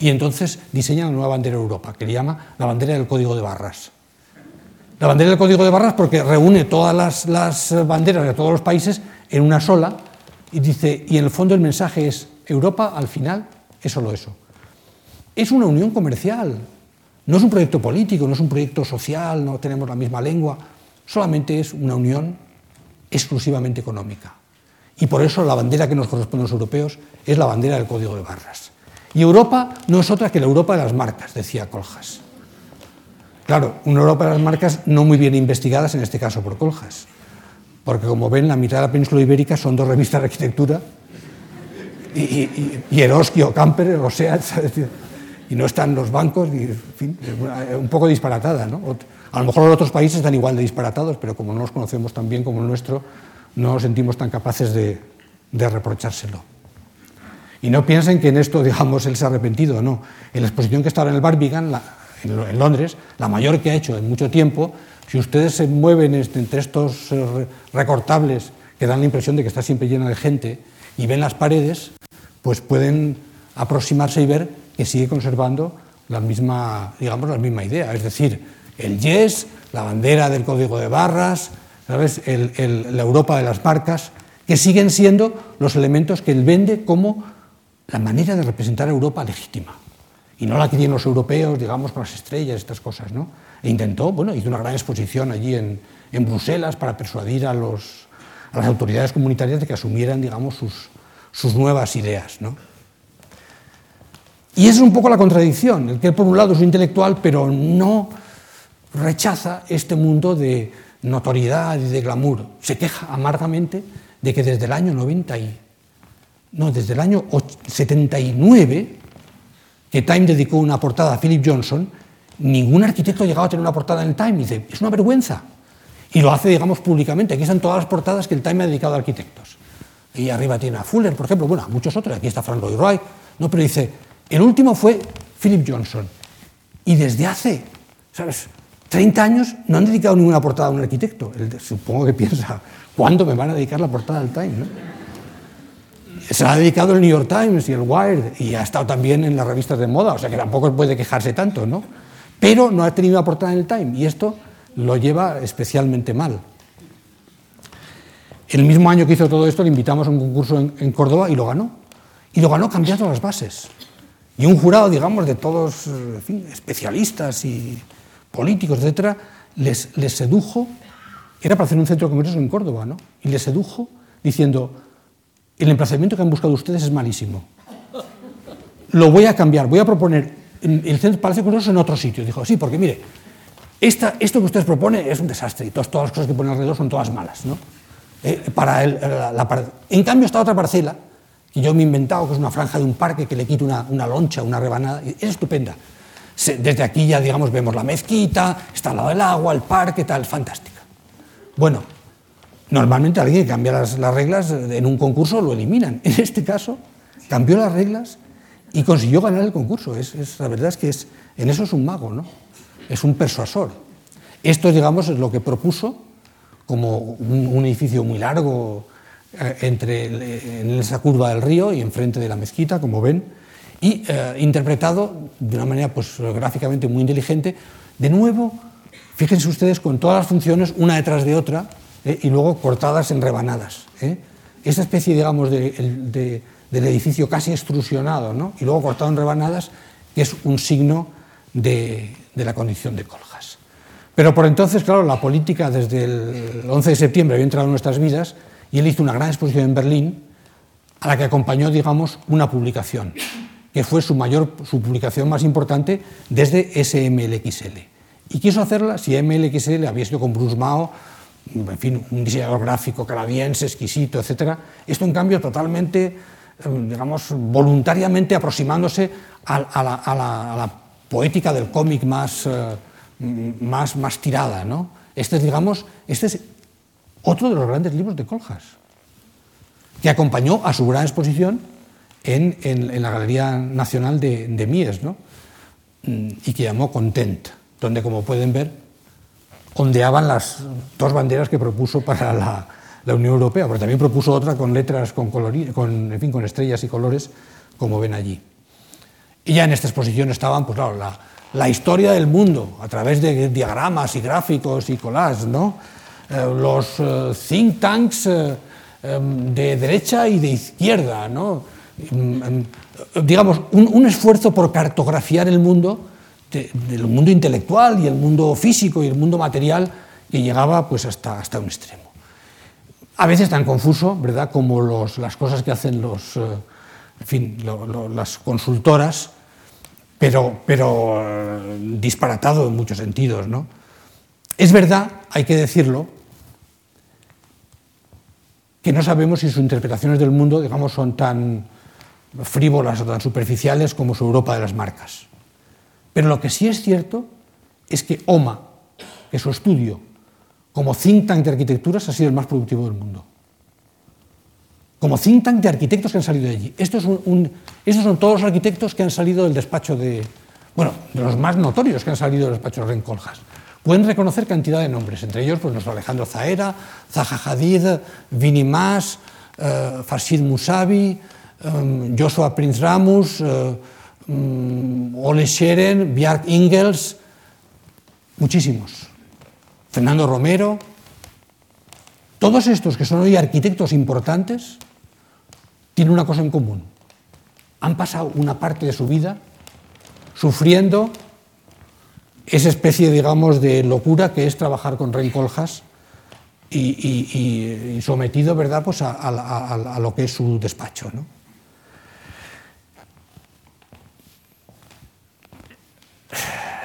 Y entonces diseña la nueva bandera de Europa, que le llama la bandera del código de barras. La bandera del código de barras porque reúne todas las, las banderas de todos los países en una sola y dice, y en el fondo el mensaje es, Europa al final es solo eso. Es una unión comercial, no es un proyecto político, no es un proyecto social, no tenemos la misma lengua, solamente es una unión exclusivamente económica. Y por eso la bandera que nos corresponde a los europeos es la bandera del código de barras. Y Europa no es otra que la Europa de las marcas, decía Coljas. Claro, una Europa de las marcas no muy bien investigadas, en este caso por Coljas porque como ven, la mitad de la península ibérica son dos revistas de arquitectura y, y, y Eroski o Camper, o sea, y no están los bancos, y, fin, un poco disparatada. ¿no? A lo mejor los otros países están igual de disparatados, pero como no los conocemos tan bien como el nuestro, no nos sentimos tan capaces de, de reprochárselo. Y no piensen que en esto, digamos, él se ha arrepentido, no. En la exposición que estaba en el Barbican, en Londres, la mayor que ha hecho en mucho tiempo, si ustedes se mueven entre estos eh, recortables que dan la impresión de que está siempre llena de gente y ven las paredes, pues pueden aproximarse y ver que sigue conservando la misma, digamos, la misma idea. Es decir, el yes, la bandera del código de barras, ¿sabes? la Europa de las marcas, que siguen siendo los elementos que él vende como la manera de representar a Europa legítima. Y no la que tienen los europeos, digamos, con las estrellas, estas cosas, ¿no? E intentó, bueno, hizo una gran exposición allí en, en Bruselas para persuadir a, los, a, las autoridades comunitarias de que asumieran, digamos, sus, sus nuevas ideas. ¿no? Y esa es un poco la contradicción, el que por un lado es un intelectual, pero no rechaza este mundo de notoriedad y de glamour. Se queja amargamente de que desde el año 90 y, no, desde el año 79, que Time dedicó una portada a Philip Johnson, ningún arquitecto ha llegado a tener una portada en el Time. Y dice, es una vergüenza. Y lo hace, digamos, públicamente. Aquí están todas las portadas que el Time ha dedicado a arquitectos. Y arriba tiene a Fuller, por ejemplo, bueno, a muchos otros. Aquí está Frank Lloyd Wright. No, pero dice, el último fue Philip Johnson. Y desde hace, ¿sabes? 30 años no han dedicado ninguna portada a un arquitecto. supongo que piensa, ¿cuándo me van a dedicar la portada al Time? Se ha dedicado el New York Times y el Wired y ha estado también en las revistas de moda, o sea que tampoco puede quejarse tanto, ¿no? pero no ha tenido aportada en el Time y esto lo lleva especialmente mal. El mismo año que hizo todo esto le invitamos a un concurso en, Córdoba y lo ganó. Y lo ganó cambiando las bases. Y un jurado, digamos, de todos especialistas y políticos, etcétera, les, les, sedujo, era para hacer un centro de congresos en Córdoba, ¿no? Y les sedujo diciendo, el emplazamiento que han buscado ustedes es malísimo. Lo voy a cambiar, voy a proponer el centro Palacio Congresos en otro sitio. Dijo, sí, porque mire, esta, esto que ustedes propone es un desastre y todas, las cosas que ponen alrededor son todas malas. ¿no? Eh, para la, en cambio, esta otra parcela, que yo me he inventado, que es una franja de un parque que le quito una, una loncha, una rebanada, es estupenda. desde aquí ya, digamos, vemos la mezquita, está al lado del agua, el parque, tal, fantástica. Bueno, Normalmente alguien que cambia las, reglas en un concurso lo eliminan. En este caso, cambió las reglas y consiguió ganar el concurso. Es, la verdad es que es, en eso es un mago, ¿no? es un persuasor. Esto, digamos, es lo que propuso como un, edificio muy largo eh, entre, en esa curva del río y enfrente de la mezquita, como ven, y eh, interpretado de una manera pues, gráficamente muy inteligente, de nuevo, fíjense ustedes, con todas las funciones, una detrás de otra, eh, y luego cortadas en rebanadas. ¿eh? Esta especie, digamos, de, del edificio casi extrusionado, ¿no? y luego cortado en rebanadas, que es un signo de, de la condición de Coljas. Pero por entonces, claro, la política desde el 11 de septiembre había entrado en nuestras vidas y él hizo una gran exposición en Berlín a la que acompañó, digamos, una publicación, que fue su, mayor, su publicación más importante desde SMLXL. Y quiso hacerla si MLXL había sido con Bruce Mao, en fin, un diseñador gráfico canadiense, exquisito, etc. Esto, en cambio, totalmente, eh, digamos, voluntariamente aproximándose a, la, poética del cómic más, eh, más, más tirada. ¿no? Este es, digamos, este es otro de los grandes libros de Coljas, que acompañó a su gran exposición en, la Galería Nacional de, Mies, ¿no? Mm, y que llamó Content, donde, como pueden ver, ondeaban las dos banderas que propuso para la, Unión Europea, pero también propuso otra con letras, con, con, en fin, con estrellas y colores, como ven allí. Y ya en esta exposición estaban, pues claro, la, historia del mundo, a través de diagramas y gráficos y collages, ¿no? Eh, los eh, think tanks eh, em, de derecha y de izquierda, ¿no? Mm, em, digamos, un, esfuerzo por cartografiar el mundo del mundo intelectual y el mundo físico y el mundo material que llegaba pues hasta, hasta un extremo. A veces tan confuso, ¿verdad?, como las cosas que hacen los, en fin, las consultoras, pero, pero disparatado en muchos sentidos, ¿no? Es verdad, hay que decirlo, que no sabemos si sus interpretaciones del mundo, digamos, son tan frívolas o tan superficiales como su Europa de las marcas. Pero lo que sí es cierto es que OMA, que su estudio como think tank de arquitecturas ha sido el más productivo del mundo. Como think tank de arquitectos que han salido de allí. Estos, son todos los arquitectos que han salido del despacho de, bueno, de los más notorios que han salido del despacho de Rencoljas. Pueden reconocer cantidad de nombres, entre ellos pues, nuestro Alejandro Zaera, Zaha Hadid, Vini Mas, eh, Farshid Musavi, eh, Joshua Prince Ramus, eh, Mm, Ole Scheren, Bjark Ingels, muchísimos. Fernando Romero. Todos estos que son hoy arquitectos importantes tienen una cosa en común. Han pasado una parte de su vida sufriendo esa especie, digamos, de locura que es trabajar con rencoljas y, sometido, ¿verdad?, pues a, lo que es su despacho.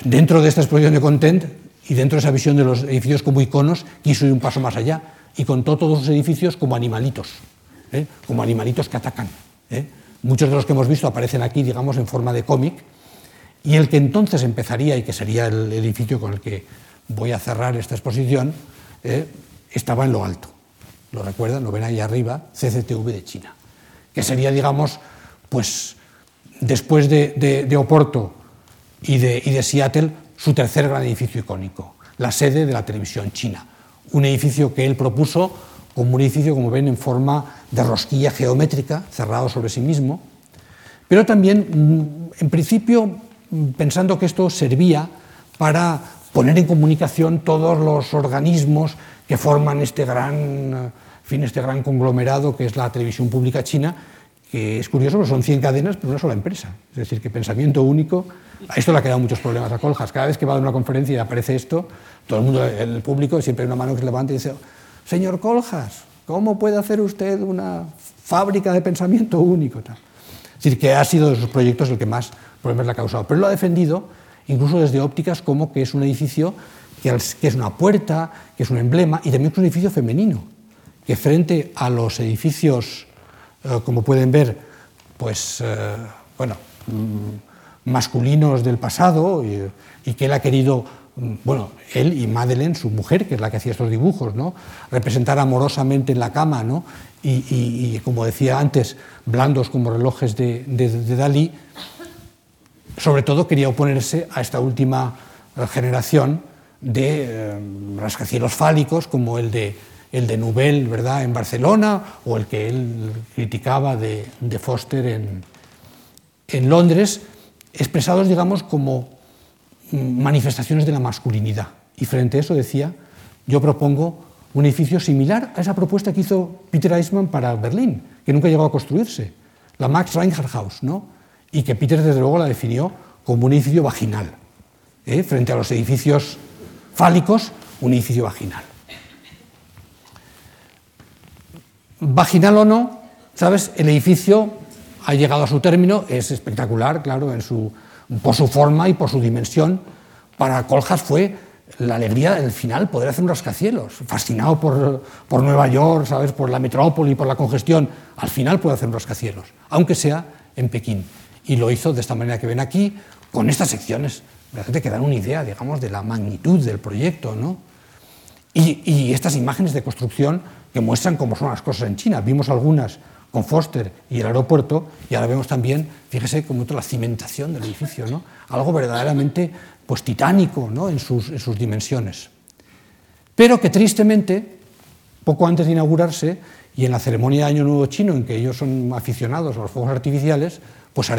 Dentro de esta exposición de content y dentro de esa visión de los edificios como iconos, quiso ir un paso más allá y contó todos los edificios como animalitos, ¿eh? como animalitos que atacan. ¿eh? Muchos de los que hemos visto aparecen aquí, digamos, en forma de cómic, y el que entonces empezaría, y que sería el edificio con el que voy a cerrar esta exposición, ¿eh? estaba en lo alto. ¿Lo recuerdan? Lo ven ahí arriba, CCTV de China, que sería, digamos, pues después de, de Oporto, y de, Seattle su tercer gran edificio icónico, la sede de la televisión china. Un edificio que él propuso como un edificio, como ven, en forma de rosquilla geométrica, cerrado sobre sí mismo, pero también, mm, en principio, pensando que esto servía para poner en comunicación todos los organismos que forman este gran, fin, este gran conglomerado que es la televisión pública china, que es curioso, son 100 cadenas, pero una sola empresa. Es decir, que pensamiento único a esto le ha quedado muchos problemas a Coljas. Cada vez que va a una conferencia y aparece esto, todo el mundo, el público, siempre hay una mano que se levanta y dice, señor Coljas, ¿cómo puede hacer usted una fábrica de pensamiento único? Es decir, que ha sido de sus proyectos el que más causado. Pero él lo ha defendido, incluso desde ópticas, como que es un edificio que es una puerta, que es un emblema, y también es un edificio femenino, que frente a los edificios, eh, como pueden ver, pues, eh, bueno, mm, masculinos del pasado y, que él ha querido mm, bueno, él y Madeleine, su mujer, que es la que hacía estos dibujos, ¿no? representar amorosamente en la cama, ¿no? y, como decía antes, blandos como relojes de, Dalí, sobre todo quería oponerse a esta última eh, generación de eh, rascacielos fálicos como el de, el de Nubel ¿verdad? en Barcelona o el que él criticaba de, Foster en, en Londres, expresados, digamos, como manifestaciones de la masculinidad. Y frente a eso decía, yo propongo un edificio similar a esa propuesta que hizo Peter Eismann para Berlín, que nunca llegó a construirse, la Max Reinhardt House, ¿no? Y que Peter desde luego la definió como un edificio vaginal. ¿eh? Frente a los edificios fálicos, un edificio vaginal. Vaginal o no, ¿sabes? El edificio ha llegado a su término, es espectacular, claro, por su forma y por su dimensión. Para Coljas fue la alegría del final poder hacer un rascacielos, fascinado por, por, Nueva York, ¿sabes? por la metrópoli, por la congestión, al final puede hacer un rascacielos, aunque sea en Pekín. Y lo hizo de esta manera que ven aquí, con estas secciones, que dan una idea, digamos, de la magnitud del proyecto, ¿no? Y, y estas imágenes de construcción que muestran cómo son las cosas en China. Vimos algunas con Foster y el aeropuerto, y ahora vemos también, fíjese, como la cimentación del edificio, ¿no? algo verdaderamente pues, titánico ¿no? en, sus, en sus dimensiones. Pero que tristemente, poco antes de inaugurarse, y en la ceremonia de Año Nuevo Chino, en que ellos son aficionados a los fuegos artificiales, pues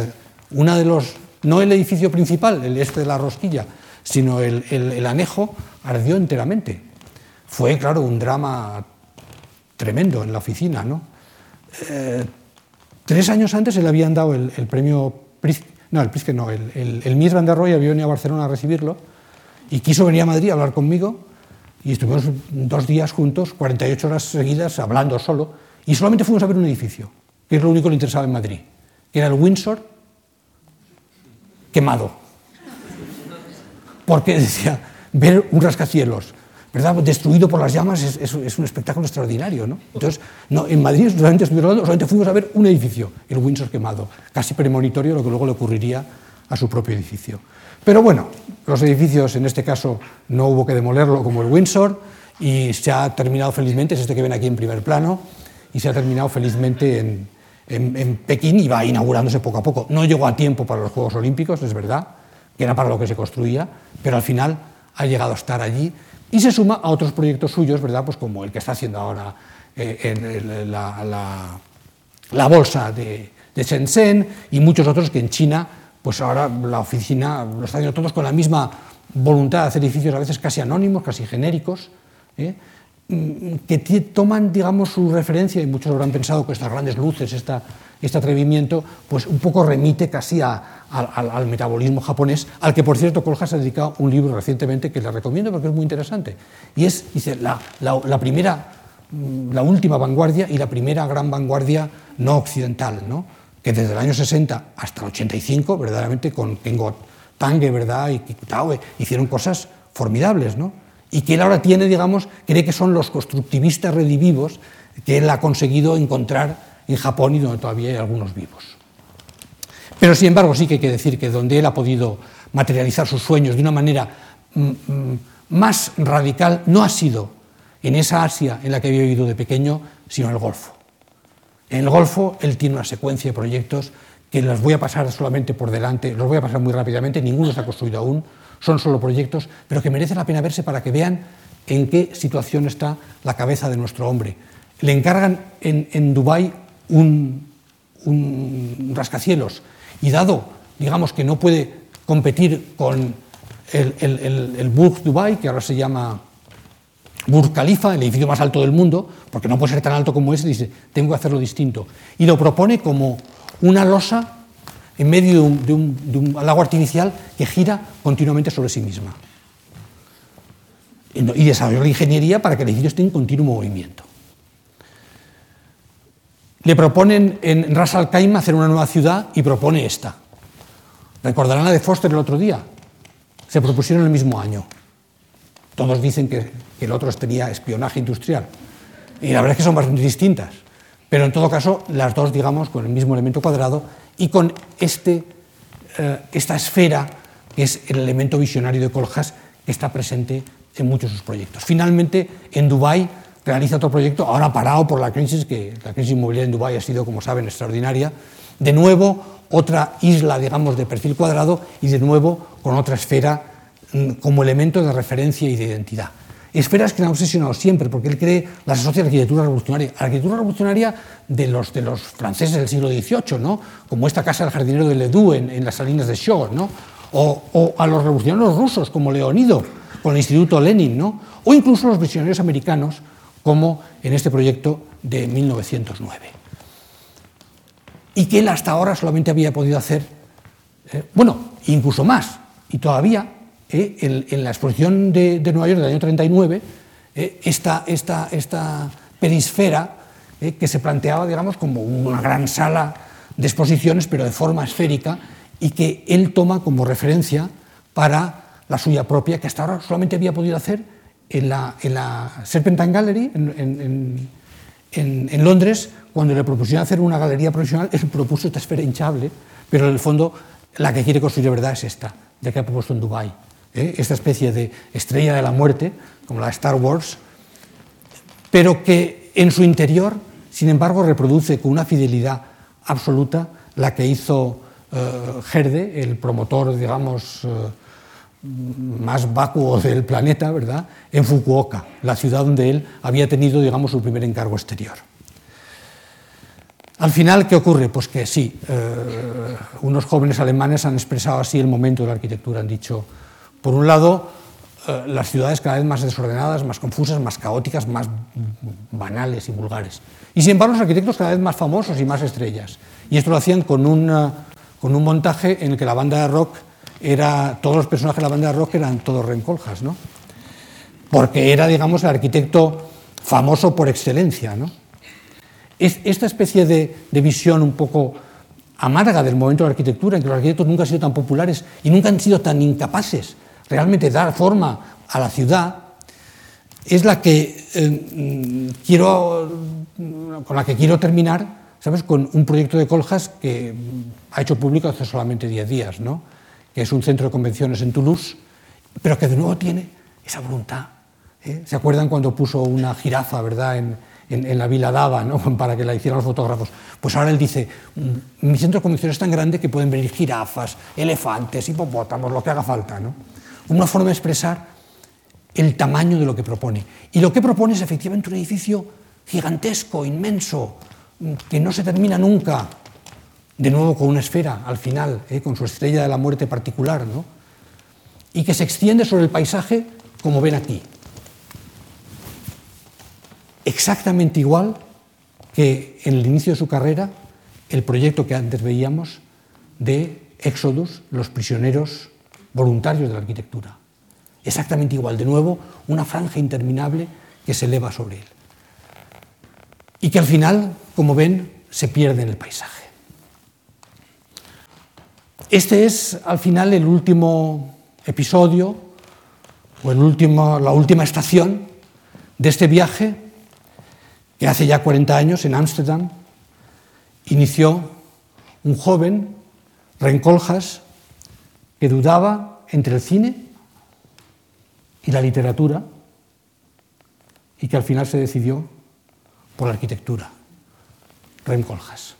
una de los, no el edificio principal, el este de la rosquilla, sino el, anejo, ardió enteramente. Fue, claro, un drama tremendo en la oficina, ¿no? Eh, tres años antes le habían dado el, premio no, el Pritzker no, el, el, el van der Rohe había venido a Barcelona a recibirlo y quiso venir a Madrid a hablar conmigo y estuvimos dos días juntos, 48 horas seguidas, hablando solo, y solamente fuimos a ver un edificio, que es lo único que le interesaba en Madrid, era el Windsor quemado. Porque decía, ver un rascacielos ¿verdad? destruido por las llamas es, un espectáculo extraordinario. ¿no? Entonces, en Madrid solamente, solamente fuimos a ver un edificio, el Windsor quemado, casi premonitorio lo que luego le ocurriría a su propio edificio. Pero bueno, los edificios en este caso no hubo que demolerlo como el Windsor y se ha terminado felizmente, es este que ven aquí en primer plano, y se ha terminado felizmente en, en Pekín y va inaugurándose poco a poco. No llegó a tiempo para los Juegos Olímpicos, es verdad, que era para lo que se construía, pero al final ha llegado a estar allí y se suma a otros proyectos suyos, ¿verdad? Pues como el que está haciendo ahora eh, en la, bolsa de, Shenzhen y muchos otros que en China, pues ahora la oficina lo está haciendo todos con la misma voluntad de hacer edificios a veces casi anónimos, casi genéricos, ¿eh? Que toman, digamos, su referencia, y muchos habrán pensado que estas grandes luces, esta, este atrevimiento, pues un poco remite casi a, al, metabolismo japonés, al que por cierto Coljas ha dedicado un libro recientemente que le recomiendo porque es muy interesante. Y es, dice, la, la, primera, la última vanguardia y la primera gran vanguardia no occidental, ¿no? que desde el año 60 hasta el 85, verdaderamente con Kengo Tange ¿verdad? y Kikutaue hicieron cosas formidables, ¿no? Y que él ahora tiene, digamos, cree que son los constructivistas redivivos que él ha conseguido encontrar en Japón y donde todavía hay algunos vivos. Pero sin embargo sí que hay que decir que donde él ha podido materializar sus sueños de una manera mm, mm, más radical no ha sido en esa Asia en la que había vivido de pequeño, sino en el Golfo. En el Golfo él tiene una secuencia de proyectos que los voy a pasar solamente por delante, los voy a pasar muy rápidamente, ninguno se ha construido aún, son solo proyectos, pero que merece la pena verse para que vean en qué situación está la cabeza de nuestro hombre. Le encargan en, en Dubái un, un rascacielos y dado, digamos, que no puede competir con el, el, Burj Dubai, que ahora se llama Burj Khalifa, el edificio más alto del mundo, porque no puede ser tan alto como ese, dice, tengo que hacerlo distinto. Y lo propone como una losa en medio de un, lago artificial que gira continuamente sobre sí misma. Y desarrolló la ingeniería para que el edificio esté en continuo movimiento. Le proponen en Ras Al Khaimah hacer una nueva ciudad y propone esta. Recordarán la de Foster el otro día. Se propusieron el mismo año. Todos dicen que, el otro tenía espionaje industrial. Y la verdad es que son bastante distintas. Pero en todo caso, las dos, digamos, con el mismo elemento cuadrado y con este, eh, esta esfera, que es el elemento visionario de Coljas, que está presente en muchos de sus proyectos. Finalmente, en Dubái realiza otro proyecto, ahora parado por la crisis, que la crisis inmobiliaria en Dubái ha sido, como saben, extraordinaria. De nuevo, otra isla, digamos, de perfil cuadrado y de nuevo con otra esfera mm, como elemento de referencia y de identidad. Esferas que le han obsesionado siempre, porque él cree, las asocia a la arquitectura revolucionaria. A la arquitectura revolucionaria de los, de los franceses del siglo XVIII, ¿no? como esta casa del jardinero de Ledoux en, las salinas de Chaux, ¿no? o, o, a los revolucionarios rusos como Leonido con el Instituto Lenin, ¿no? o incluso a los visionarios americanos como en este proyecto de 1909. Y que él hasta ahora solamente había podido hacer, eh, bueno, incluso más, y todavía eh, en, la exposición de, Nueva York del año 39, eh, esta, esta, esta, perisfera eh, que se planteaba, digamos, como una gran sala de exposiciones, pero de forma esférica, y que él toma como referencia para la suya propia, que hasta ahora solamente había podido hacer en la, en la Serpentine Gallery, en, en, Londres, cuando le propusieron hacer una galería profesional, él propuso esta esfera hinchable, pero en el fondo la que quiere construir de verdad es esta, de que ha propuesto en Dubái. ¿Eh? esta especie de estrella de la muerte, como la Star Wars, pero que en su interior, sin embargo, reproduce con una fidelidad absoluta la que hizo uh, Herde, el promotor, digamos, uh, más vacuo del planeta, ¿verdad?, en Fukuoka, la ciudad donde él había tenido, digamos, su primer encargo exterior. Al final, ¿qué ocurre? Pues que sí, eh, unos jóvenes alemanes han expresado así el momento de la arquitectura, han dicho, por un lado, eh, las ciudades cada vez más desordenadas, más confusas, más caóticas, más banales y vulgares. Y sin embargo, los arquitectos cada vez más famosos y más estrellas. Y esto lo hacían con un, uh, con un montaje en el que la banda de rock era, todos los personajes de la banda de rock eran todos rencoljas, ¿no? Porque era, digamos, el arquitecto famoso por excelencia, ¿no? Es, esta especie de, de visión un poco amarga del momento de la arquitectura, en que los arquitectos nunca han sido tan populares y nunca han sido tan incapaces realmente dar forma a la ciudad, es la que eh, quiero, con la que quiero terminar, ¿sabes? Con un proyecto de Coljas que ha hecho público hace solamente 10 días, ¿no? Que es un centro de convenciones en Toulouse, pero que de nuevo tiene esa voluntad. ¿eh? ¿Se acuerdan cuando puso una jirafa, verdad, en, en, la Vila Dava, para que la hicieran los fotógrafos? Pues ahora él dice, mm, mi centro de convenciones es tan grande que pueden venir jirafas, elefantes, hipopótamos, lo que haga falta, ¿no? Una forma de expresar el tamaño de lo que propone. Y lo que propone es efectivamente un edificio gigantesco, inmenso, que no se termina nunca, de nuevo con una esfera al final, ¿eh? con su estrella de la muerte particular, ¿no? y que se extiende sobre el paisaje como ven aquí. Exactamente igual que en el inicio de su carrera, el proyecto que antes veíamos de Éxodus, los prisioneros voluntarios de la arquitectura. Exactamente igual, de nuevo, una franja interminable que se eleva sobre él. Y que al final, como ven, se pierde en el paisaje. Este es al final el último episodio, o el último, la última estación de este viaje que hace ya 40 años en Ámsterdam inició un joven, Rencoljas, que dudaba entre el cine y la literatura y que al final se decidió por la arquitectura. Rem Koolhaas.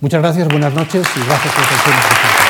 Muchas gracias, buenas noches y gracias por atención.